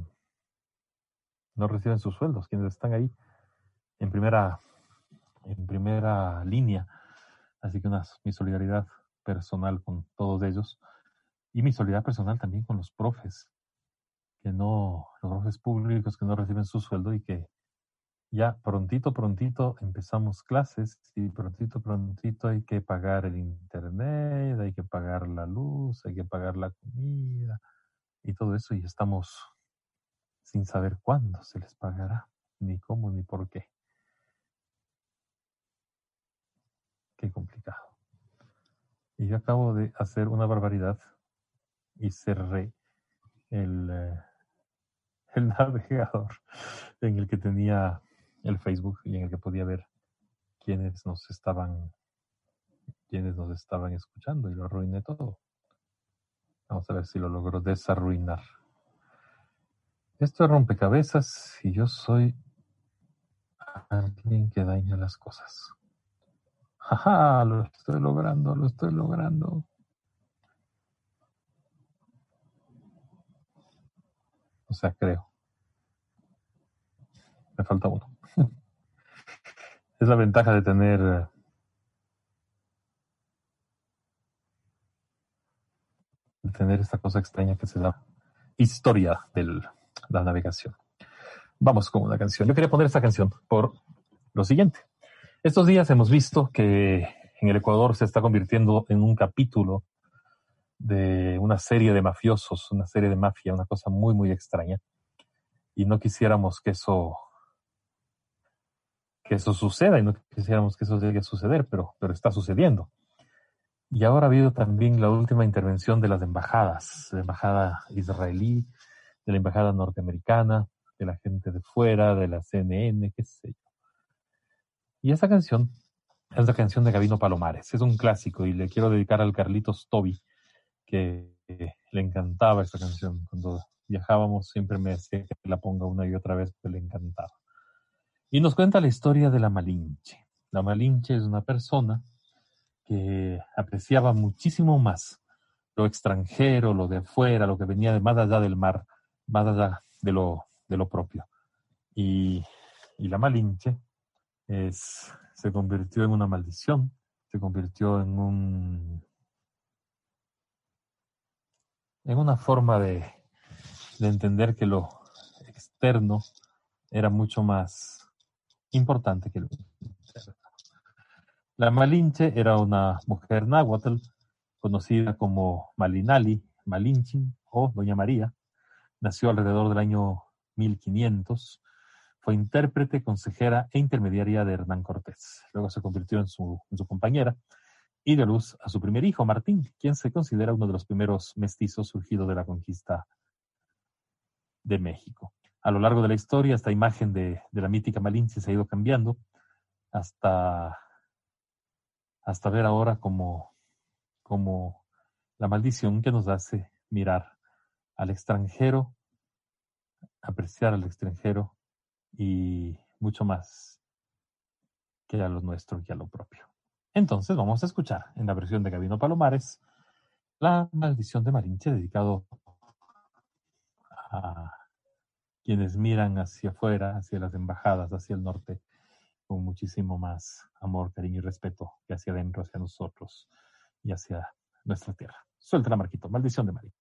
Speaker 5: no reciben sus sueldos, quienes están ahí en primera, en primera línea. Así que una, mi solidaridad personal con todos ellos. Y mi solidaridad personal también con los profes, que no, los profes públicos que no reciben su sueldo y que ya prontito, prontito empezamos clases y prontito, prontito hay que pagar el internet, hay que pagar la luz, hay que pagar la comida y todo eso y estamos sin saber cuándo se les pagará, ni cómo, ni por qué. Qué complicado. Y yo acabo de hacer una barbaridad y cerré el, eh, el navegador en el que tenía el Facebook y en el que podía ver quiénes nos estaban quienes nos estaban escuchando y lo arruiné todo. Vamos a ver si lo logro desarruinar. Esto es rompecabezas y yo soy alguien que daña las cosas. Jaja, lo estoy logrando, lo estoy logrando. O sea, creo. Me falta uno. es la ventaja de tener eh, de tener esta cosa extraña que se da historia de la navegación. Vamos con una canción. Yo quería poner esta canción por lo siguiente. Estos días hemos visto que en el Ecuador se está convirtiendo en un capítulo de una serie de mafiosos, una serie de mafia, una cosa muy, muy extraña. Y no quisiéramos que eso, que eso suceda y no quisiéramos que eso llegue a suceder, pero, pero está sucediendo. Y ahora ha habido también la última intervención de las embajadas, la embajada israelí, de la embajada norteamericana, de la gente de fuera, de la CNN, qué sé yo. Y esta canción es la canción de Gabino Palomares. Es un clásico y le quiero dedicar al Carlitos Toby, que eh, le encantaba esta canción. Cuando viajábamos siempre me decía que la ponga una y otra vez porque le encantaba. Y nos cuenta la historia de la Malinche. La Malinche es una persona que apreciaba muchísimo más lo extranjero, lo de afuera, lo que venía de más allá del mar, más allá de lo, de lo propio. Y, y la Malinche es, se convirtió en una maldición, se convirtió en un en una forma de, de entender que lo externo era mucho más importante que lo interno. La Malinche era una mujer náhuatl conocida como Malinali, Malinchin o Doña María. Nació alrededor del año 1500. Fue intérprete, consejera e intermediaria de Hernán Cortés. Luego se convirtió en su, en su compañera y dio luz a su primer hijo, Martín, quien se considera uno de los primeros mestizos surgidos de la conquista de México. A lo largo de la historia, esta imagen de, de la mítica Malinche se ha ido cambiando hasta, hasta ver ahora como, como la maldición que nos hace mirar al extranjero, apreciar al extranjero y mucho más que a lo nuestro y a lo propio. Entonces vamos a escuchar en la versión de Gabino Palomares la maldición de Malinche dedicado a quienes miran hacia afuera, hacia las embajadas, hacia el norte, con muchísimo más amor, cariño y respeto que hacia adentro, hacia nosotros y hacia nuestra tierra. Suelta la Marquito, maldición de Malinche.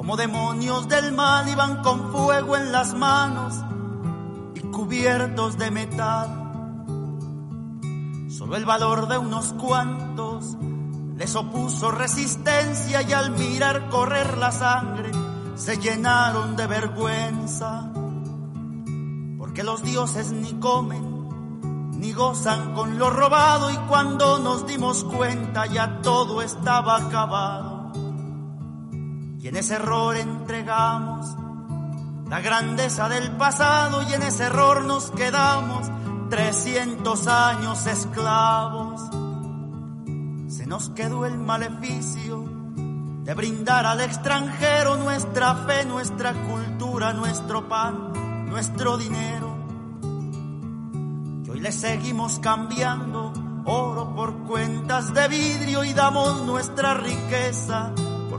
Speaker 17: como demonios del mal iban con fuego en las manos y cubiertos de metal. Solo el valor de unos cuantos les opuso resistencia y al mirar correr la sangre se llenaron de vergüenza. Porque los dioses ni comen ni gozan con lo robado y cuando nos dimos cuenta ya todo estaba acabado y en ese error entregamos la grandeza del pasado y en ese error nos quedamos 300 años esclavos. Se nos quedó el maleficio de brindar al extranjero nuestra fe, nuestra cultura, nuestro pan, nuestro dinero. Y hoy le seguimos cambiando oro por cuentas de vidrio y damos nuestra riqueza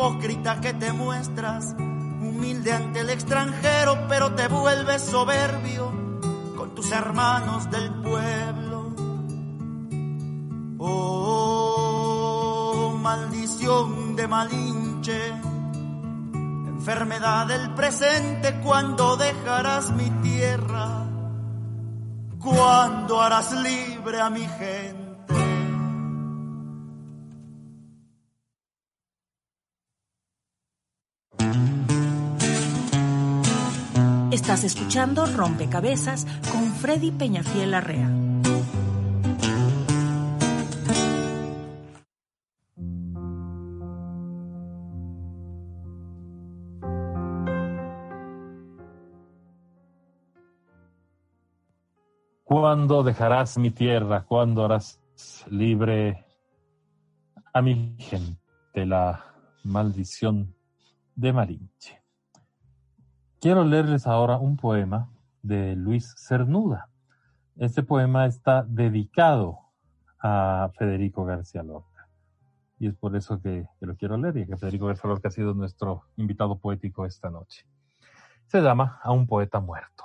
Speaker 17: Hipócrita que te muestras, humilde ante el extranjero, pero te vuelves soberbio con tus hermanos del pueblo. Oh, maldición de Malinche, enfermedad del presente, cuando dejarás mi tierra, cuando harás libre a mi gente.
Speaker 2: Estás escuchando Rompecabezas con Freddy Peñafiel Arrea.
Speaker 5: ¿Cuándo dejarás mi tierra? ¿Cuándo harás libre a mi gente la maldición de Malinche. Quiero leerles ahora un poema de Luis Cernuda. Este poema está dedicado a Federico García Lorca. Y es por eso que, lo quiero leer y que Federico García Lorca ha sido nuestro invitado poético esta noche. Se llama A un poeta muerto.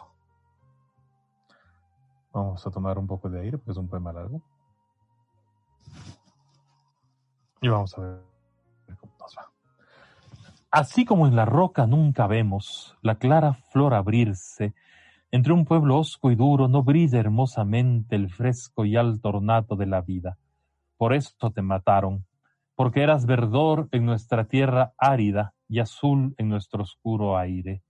Speaker 5: Vamos a tomar un poco de aire porque es un poema largo. Y vamos a ver. Así como en la roca nunca vemos la clara flor abrirse, entre un pueblo hosco y duro no brilla hermosamente el fresco y alto ornato de la vida. Por esto te mataron, porque eras verdor en nuestra tierra árida y azul en nuestro oscuro aire.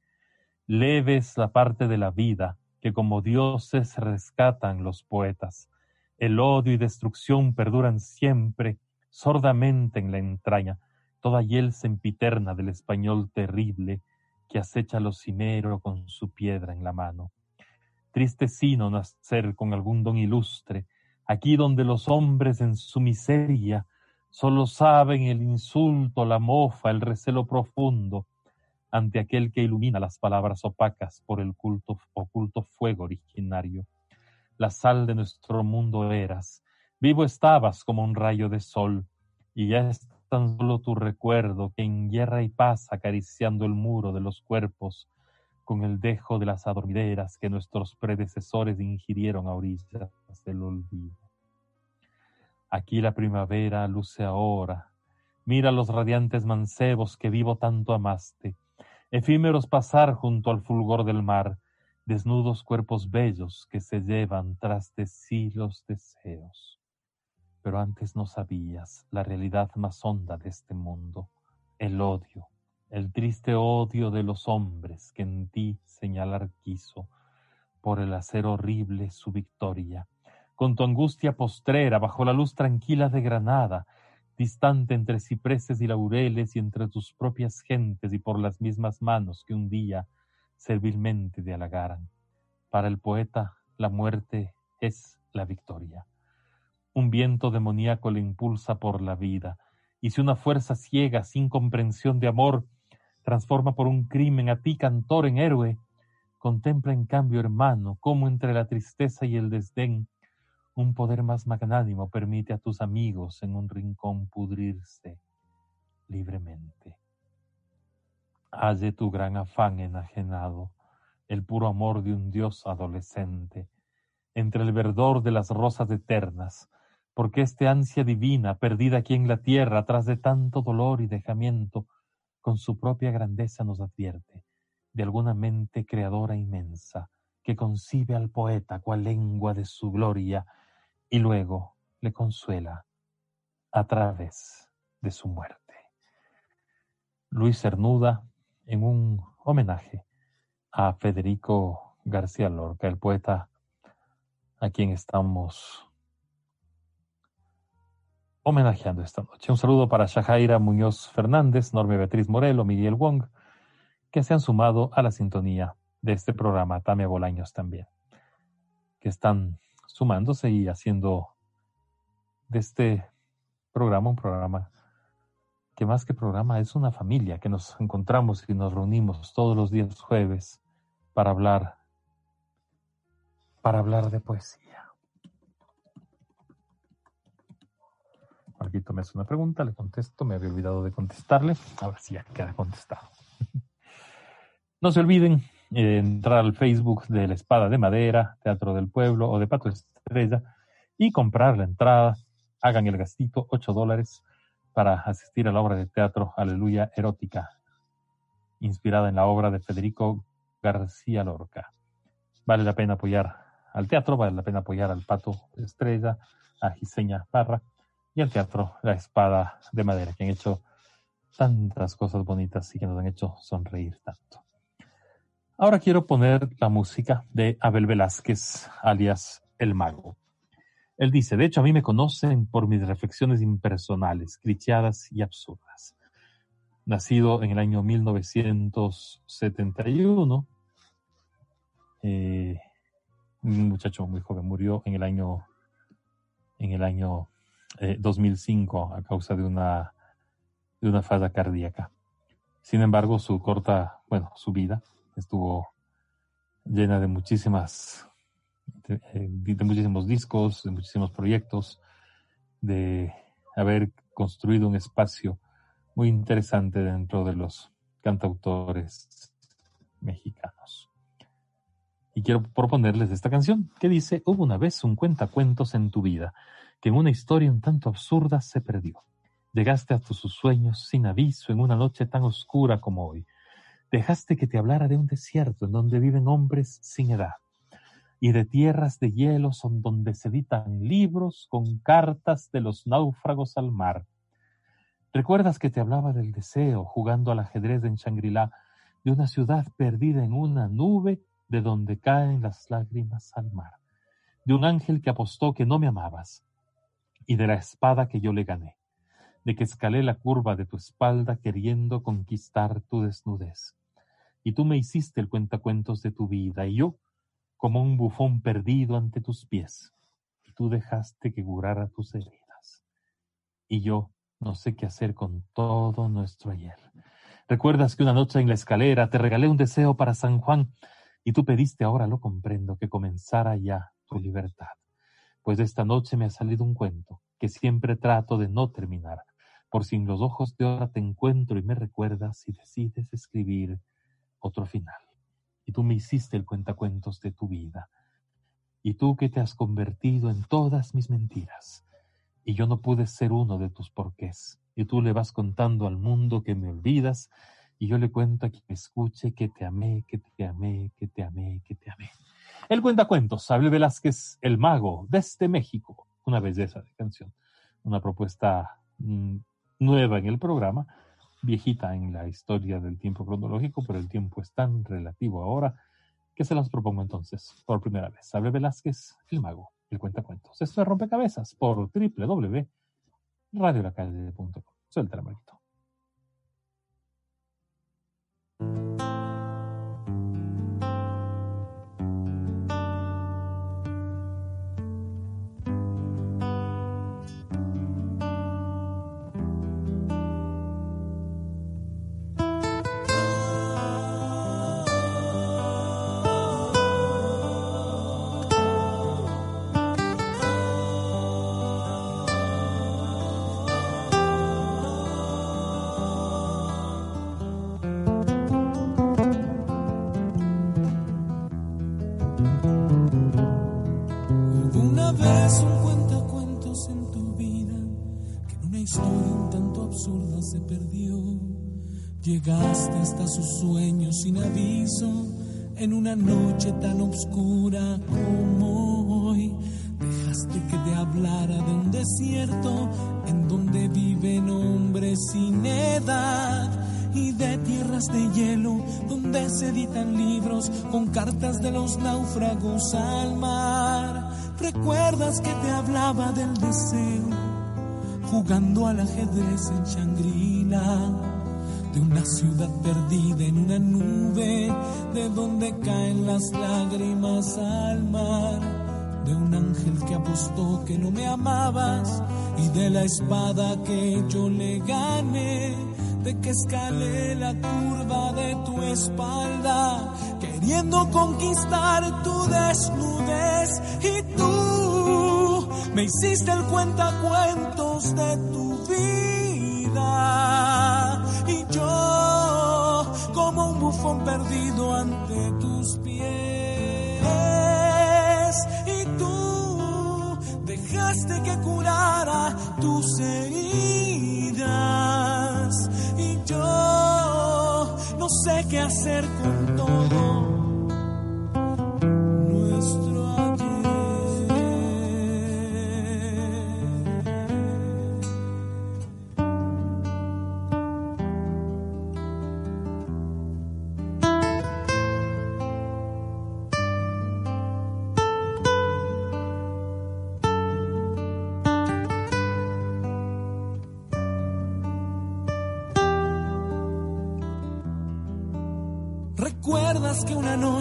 Speaker 5: Leves la parte de la vida que como dioses rescatan los poetas. El odio y destrucción perduran siempre sordamente en la entraña, toda hiel sempiterna del español terrible que acecha lo cimero con su piedra en la mano. Triste sino nacer con algún don ilustre, aquí donde los hombres en su miseria solo saben el insulto, la mofa, el recelo profundo ante aquel que ilumina las palabras opacas por el culto, oculto fuego originario. La sal de nuestro mundo eras, Vivo estabas como un rayo de sol, y ya tan solo tu recuerdo que en guerra y paz acariciando el muro de los cuerpos, con el dejo de las adormideras que nuestros predecesores ingirieron a orillas del olvido. Aquí la primavera luce ahora. Mira los radiantes mancebos que vivo tanto amaste, efímeros pasar junto al fulgor del mar, desnudos cuerpos bellos que se llevan tras de sí los deseos pero antes no sabías la realidad más honda de este mundo, el odio, el triste odio de los hombres que en ti señalar quiso, por el hacer horrible su victoria. Con tu angustia postrera, bajo la luz tranquila de Granada, distante entre cipreses y laureles y entre tus propias gentes y por las mismas manos que un día servilmente te halagaran. Para el poeta, la muerte es la victoria. Un viento demoníaco le impulsa por la vida, y si una fuerza ciega, sin comprensión de amor, transforma por un crimen a ti, cantor, en héroe, contempla en cambio, hermano, cómo entre la tristeza y el desdén, un poder más magnánimo permite a tus amigos en un rincón pudrirse libremente. Halle tu gran afán enajenado, el puro amor de un Dios adolescente, entre el verdor de las rosas eternas, porque este ansia divina, perdida aquí en la tierra, tras de tanto dolor y dejamiento, con su propia grandeza nos advierte de alguna mente creadora inmensa, que concibe al poeta cual lengua de su gloria, y luego le consuela a través de su muerte. Luis Cernuda, en un homenaje a Federico García Lorca, el poeta a quien estamos homenajeando esta noche. Un saludo para Shahaira Muñoz Fernández, Norme Beatriz Morelo, Miguel Wong, que se han sumado a la sintonía de este programa, Tamia Bolaños también, que están sumándose y haciendo de este programa un programa que más que programa es una familia, que nos encontramos y nos reunimos todos los días jueves para hablar, para hablar de poesía. Marquito me hace una pregunta, le contesto, me había olvidado de contestarle. Ahora sí ya queda contestado. no se olviden eh, entrar al Facebook de La Espada de Madera, Teatro del Pueblo o de Pato Estrella y comprar la entrada. Hagan el gastito, 8 dólares, para asistir a la obra de teatro Aleluya Erótica, inspirada en la obra de Federico García Lorca. Vale la pena apoyar al teatro, vale la pena apoyar al Pato Estrella, a Giseña Parra y al teatro La Espada de Madera, que han hecho tantas cosas bonitas y que nos han hecho sonreír tanto. Ahora quiero poner la música de Abel Velázquez, alias El Mago. Él dice, de hecho a mí me conocen por mis reflexiones impersonales, clicheadas y absurdas. Nacido en el año 1971, eh, un muchacho muy joven murió en el año en el año eh, 2005 a causa de una, de una falla cardíaca. Sin embargo, su corta, bueno, su vida estuvo llena de muchísimas, de, eh, de muchísimos discos, de muchísimos proyectos, de haber construido un espacio muy interesante dentro de los cantautores mexicanos. Y quiero proponerles esta canción que dice, hubo una vez un cuentacuentos en tu vida, que en una historia un tanto absurda se perdió. Llegaste a tus sueños sin aviso en una noche tan oscura como hoy. Dejaste que te hablara de un desierto en donde viven hombres sin edad y de tierras de hielo son donde se editan libros con cartas de los náufragos al mar. ¿Recuerdas que te hablaba del deseo jugando al ajedrez en Shangri-La de una ciudad perdida en una nube de donde caen las lágrimas al mar? De un ángel que apostó que no me amabas y de la espada que yo le gané, de que escalé la curva de tu espalda queriendo conquistar tu desnudez. Y tú me hiciste el cuentacuentos de tu vida y yo como un bufón perdido ante tus pies, y tú dejaste que curara tus heridas. Y yo no sé qué hacer con todo nuestro ayer. ¿Recuerdas que una noche en la escalera te regalé un deseo para San Juan y tú pediste, ahora lo comprendo, que comenzara ya tu libertad? Pues esta noche me ha salido un cuento que siempre trato de no terminar, por si en los ojos de ahora te encuentro y me recuerdas y decides escribir otro final y tú me hiciste el cuentacuentos de tu vida. Y tú que te has convertido en todas mis mentiras. Y yo no pude ser uno de tus porqués. Y tú le vas contando al mundo que me olvidas. Y yo le cuento a quien me escuche que te amé, que te amé, que te amé, que te amé. El cuentacuentos, Abel Velázquez, el mago, desde México. Una belleza de canción. Una propuesta mm, nueva en el programa viejita en la historia del tiempo cronológico, pero el tiempo es tan relativo ahora que se las propongo entonces por primera vez. Sabe Velázquez, el mago, el cuentacuentos. Esto es Rompecabezas por www.radiolacalle.com. Suelta la manito.
Speaker 18: Llegaste hasta sus sueños sin aviso, en una noche tan oscura como hoy. Dejaste que te hablara de un desierto en donde viven hombres sin edad y de tierras de hielo donde se editan libros con cartas de los náufragos al mar. ¿Recuerdas que te hablaba del deseo jugando al ajedrez en Shangri-La? Ciudad perdida en una nube de donde caen las lágrimas al mar. De un ángel que apostó que no me amabas y de la espada que yo le gané de que escalé la curva de tu espalda, queriendo conquistar tu desnudez. Y tú me hiciste el cuentacuentos de tu vida. Y yo, perdido ante tus pies. Y tú dejaste que curara tus heridas y yo no sé qué hacer con todo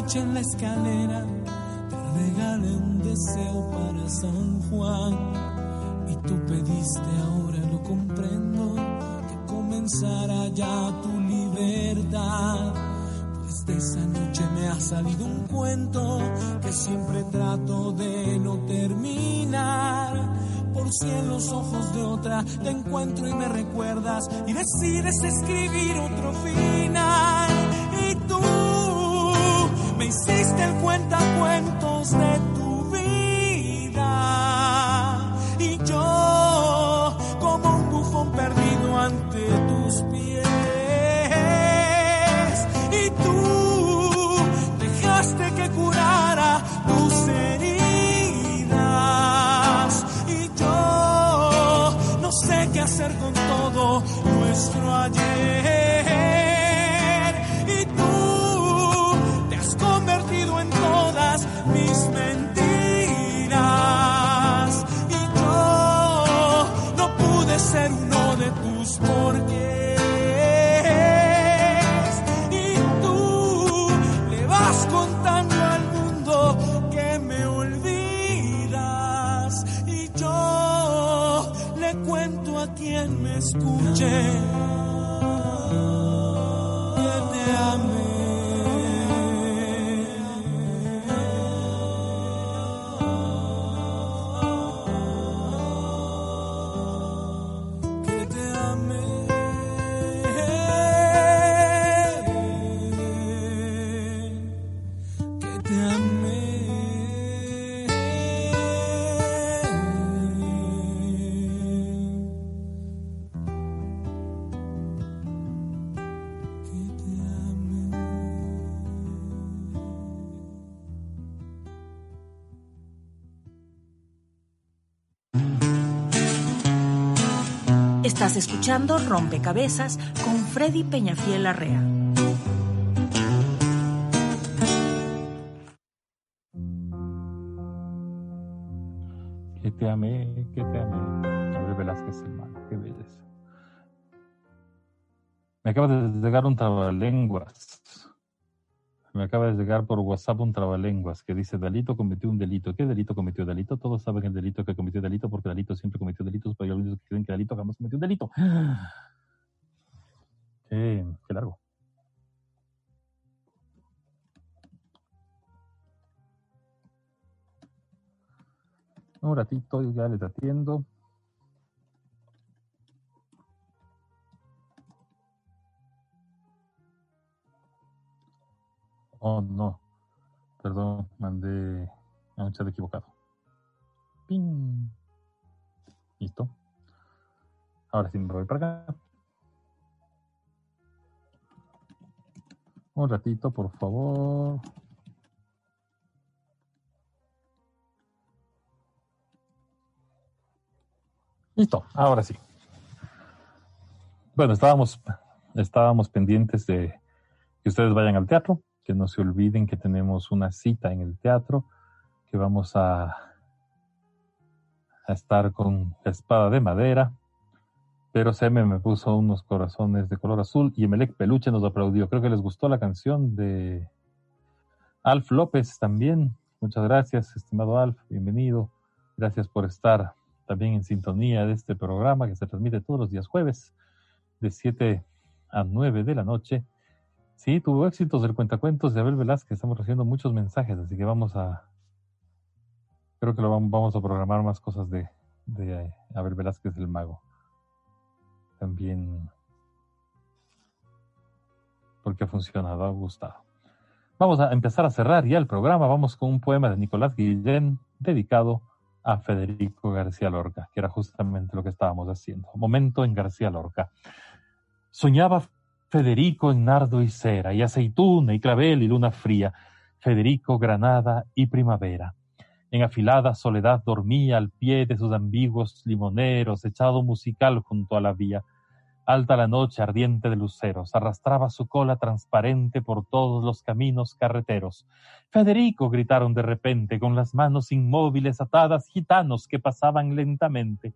Speaker 18: noche en la escalera te regalé un deseo para San Juan? Y tú pediste, ahora lo comprendo, que comenzara ya tu libertad. Pues de esa noche me ha salido un cuento que siempre trato de no terminar. Por si en los ojos de otra te encuentro y me recuerdas y decides escribir otro final. Hiciste el cuentacuentos de escuche
Speaker 2: escuchando Rompecabezas con Freddy Peñafiel Arrea.
Speaker 5: Que te amé, que te amé. Gabriel Velázquez, hermano, qué belleza. Me acaba de llegar un trabalenguas. Me acaba de llegar por WhatsApp un trabalenguas que dice Dalito cometió un delito. ¿Qué delito cometió Dalito? Todos saben el delito que cometió Dalito porque Dalito siempre cometió delitos, pero hay algunos que creen que Dalito jamás cometió un delito. Qué, qué largo. Un ratito, ya les atiendo. Oh, no. Perdón, mandé a un chat equivocado. Ping. Listo. Ahora sí me voy para acá. Un ratito, por favor. Listo, ahora sí. Bueno, estábamos, estábamos pendientes de que ustedes vayan al teatro, que no se olviden que tenemos una cita en el teatro, que vamos a, a estar con la espada de madera, pero Seme me puso unos corazones de color azul y Emelec Peluche nos aplaudió. Creo que les gustó la canción de Alf López también. Muchas gracias, estimado Alf, bienvenido. Gracias por estar también en sintonía de este programa que se transmite todos los días jueves de 7 a 9 de la noche. Sí, tuvo éxitos del cuentacuentos de Abel Velázquez. Estamos recibiendo muchos mensajes, así que vamos a. Creo que lo vamos, a programar más cosas de, de Abel Velázquez el Mago. También. Porque ha funcionado, ha gustado. Vamos a empezar a cerrar ya el programa. Vamos con un poema de Nicolás Guillén dedicado a Federico García Lorca, que era justamente lo que estábamos haciendo. Momento en García Lorca. Soñaba Federico en nardo y cera, y aceituna y clavel y luna fría, Federico granada y primavera. En afilada soledad dormía al pie de sus ambiguos limoneros, echado musical junto a la vía. Alta la noche ardiente de luceros, arrastraba su cola transparente por todos los caminos carreteros. Federico, gritaron de repente, con las manos inmóviles atadas, gitanos que pasaban lentamente.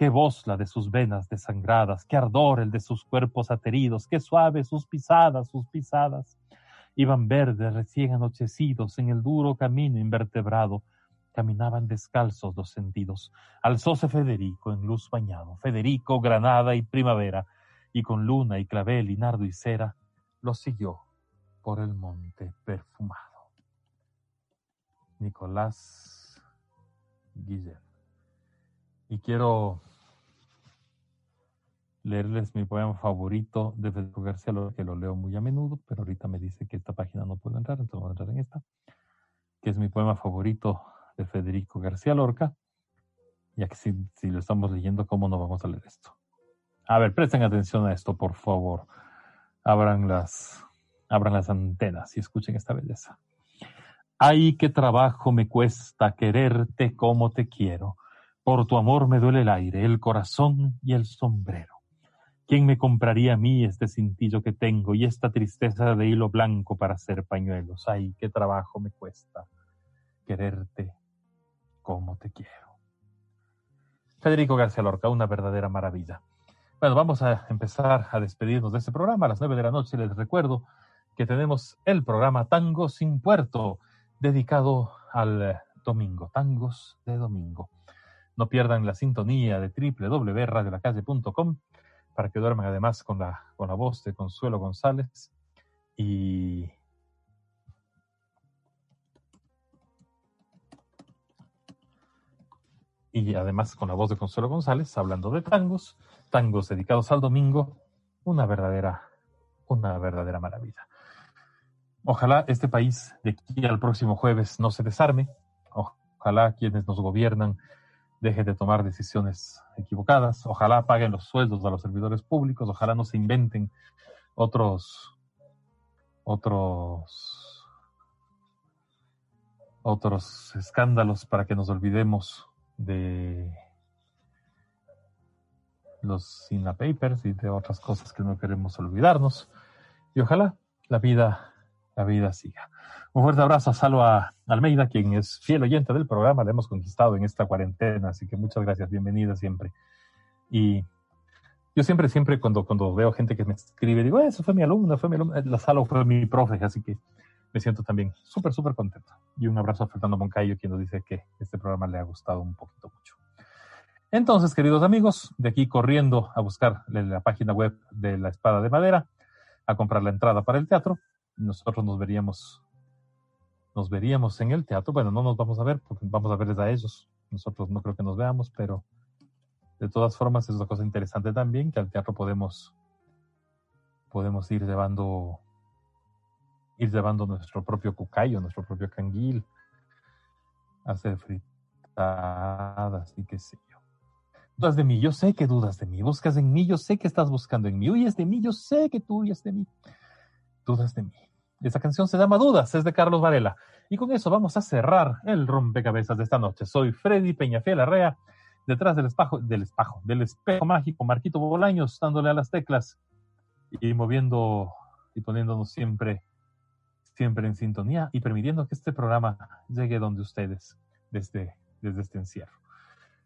Speaker 5: Qué voz la de sus venas desangradas, qué ardor el de sus cuerpos ateridos, qué suave sus pisadas, sus pisadas. Iban verdes, recién anochecidos, en el duro camino invertebrado, caminaban descalzos los sentidos. Alzóse Federico en luz bañado, Federico, granada y primavera, y con luna y clavel y nardo y cera, lo siguió por el monte perfumado. Nicolás Guillén. Y quiero leerles mi poema favorito de Federico García Lorca, que lo leo muy a menudo, pero ahorita me dice que esta página no puedo entrar, entonces voy a entrar en esta, que es mi poema favorito de Federico García Lorca, ya que si, si lo estamos leyendo, ¿cómo no vamos a leer esto? A ver, presten atención a esto, por favor. Abran las, abran las antenas y escuchen esta belleza. Ay, qué trabajo me cuesta quererte como te quiero. Por tu amor me duele el aire, el corazón y el sombrero. ¿Quién me compraría a mí este cintillo que tengo y esta tristeza de hilo blanco para hacer pañuelos? Ay, qué trabajo me cuesta quererte como te quiero. Federico García Lorca, una verdadera maravilla. Bueno, vamos a empezar a despedirnos de este programa. A las nueve de la noche les recuerdo que tenemos el programa Tango sin Puerto, dedicado al domingo, tangos de domingo. No pierdan la sintonía de www.radiolacalle.com para que duerman además con la, con la voz de Consuelo González y y además con la voz de Consuelo González hablando de tangos, tangos dedicados al domingo, una verdadera, una verdadera maravilla. Ojalá este país de aquí al próximo jueves no se desarme, ojalá quienes nos gobiernan dejen de tomar decisiones equivocadas, ojalá paguen los sueldos a los servidores públicos, ojalá no se inventen otros otros otros escándalos para que nos olvidemos de los Sina Papers y de otras cosas que no queremos olvidarnos. Y ojalá la vida, la vida siga. Un fuerte abrazo a Salva Almeida, quien es fiel oyente del programa, la hemos conquistado en esta cuarentena, así que muchas gracias, bienvenida siempre. Y yo siempre, siempre cuando, cuando veo gente que me escribe, digo, eso fue mi alumna, fue mi alumna, la Salva fue mi profe, así que me siento también súper, súper contento. Y un abrazo a Fernando Moncayo, quien nos dice que este programa le ha gustado un poquito mucho. Entonces, queridos amigos, de aquí corriendo a buscar la página web de La Espada de Madera, a comprar la entrada para el teatro. Nosotros nos veríamos nos veríamos en el teatro. Bueno, no nos vamos a ver porque vamos a verles a ellos. Nosotros no creo que nos veamos, pero de todas formas es una cosa interesante también que al teatro podemos podemos ir llevando ir llevando nuestro propio cucayo, nuestro propio canguil, hacer fritadas y qué sé yo. Dudas de mí, yo sé que dudas de mí, buscas en mí, yo sé que estás buscando en mí, huyes de mí, yo sé que tú huyes de mí, dudas de mí. Esa canción se llama Dudas, es de Carlos Varela. Y con eso vamos a cerrar el rompecabezas de esta noche. Soy Freddy Peñafiel Arrea, detrás del espejo, del espejo, del espejo mágico, Marquito Bolaños, dándole a las teclas y moviendo y poniéndonos siempre, siempre en sintonía y permitiendo que este programa llegue donde ustedes desde, desde este encierro.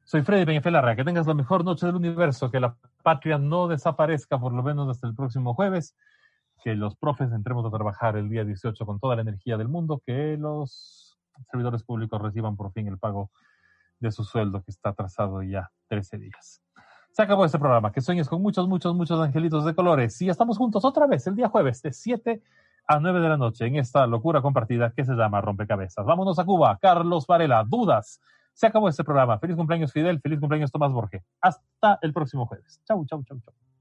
Speaker 5: Soy Freddy Peñafiel Arrea, que tengas la mejor noche del universo, que la patria no desaparezca por lo menos hasta el próximo jueves que los profes entremos a trabajar el día 18 con toda la energía del mundo, que los servidores públicos reciban por fin el pago de su sueldo que está atrasado ya 13 días. Se acabó este programa. Que sueñes con muchos, muchos, muchos angelitos de colores. Y estamos juntos otra vez el día jueves de 7 a 9 de la noche en esta locura compartida que se llama Rompecabezas. Vámonos a Cuba. Carlos Varela, dudas. Se acabó este programa. Feliz cumpleaños Fidel, feliz cumpleaños Tomás Borges. Hasta el próximo jueves. Chau, chau, chau, chau.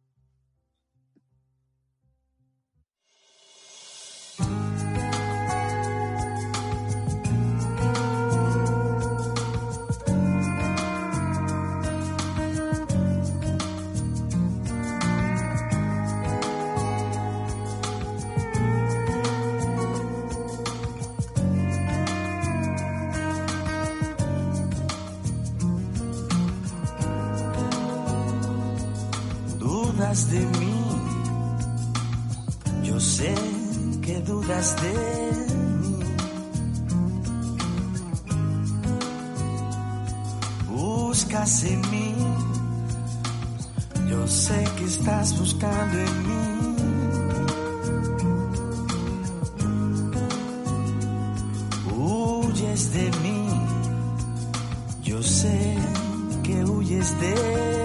Speaker 4: Dudas de mí, yo sé que dudas de mí. Buscas en mí, yo sé que estás buscando en mí. Huyes de mí, Yo sé que huyes de mí.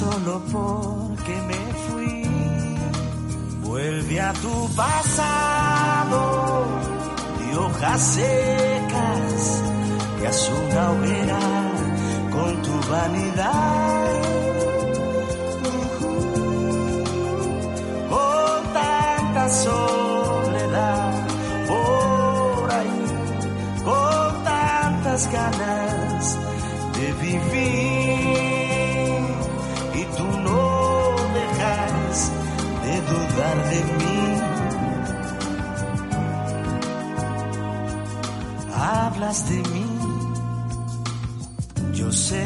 Speaker 4: Solo porque me fui. Vuelve a tu pasado de hojas secas y haz una hoguera con tu vanidad. Con tanta soledad por ahí, con tantas ganas de vivir de mí. Hablas de mí, yo sé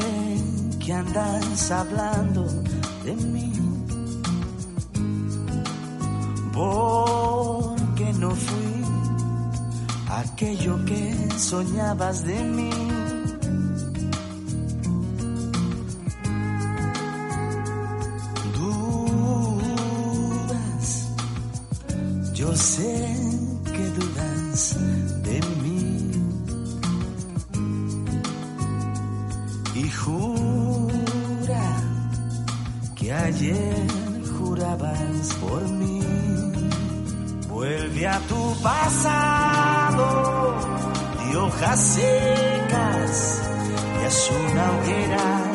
Speaker 4: que andas hablando de mí. Porque no fui aquello que soñabas de mí. Sé que dudas de mí. Y jura que ayer jurabas por mí. Vuelve a tu pasado de hojas secas y haz una hoguera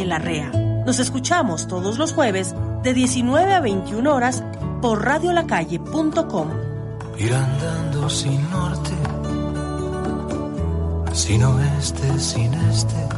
Speaker 2: Arrea. Nos escuchamos todos los jueves de 19 a 21 horas por radiolacalle.com.
Speaker 4: Ir andando sin norte, sin oeste, sin este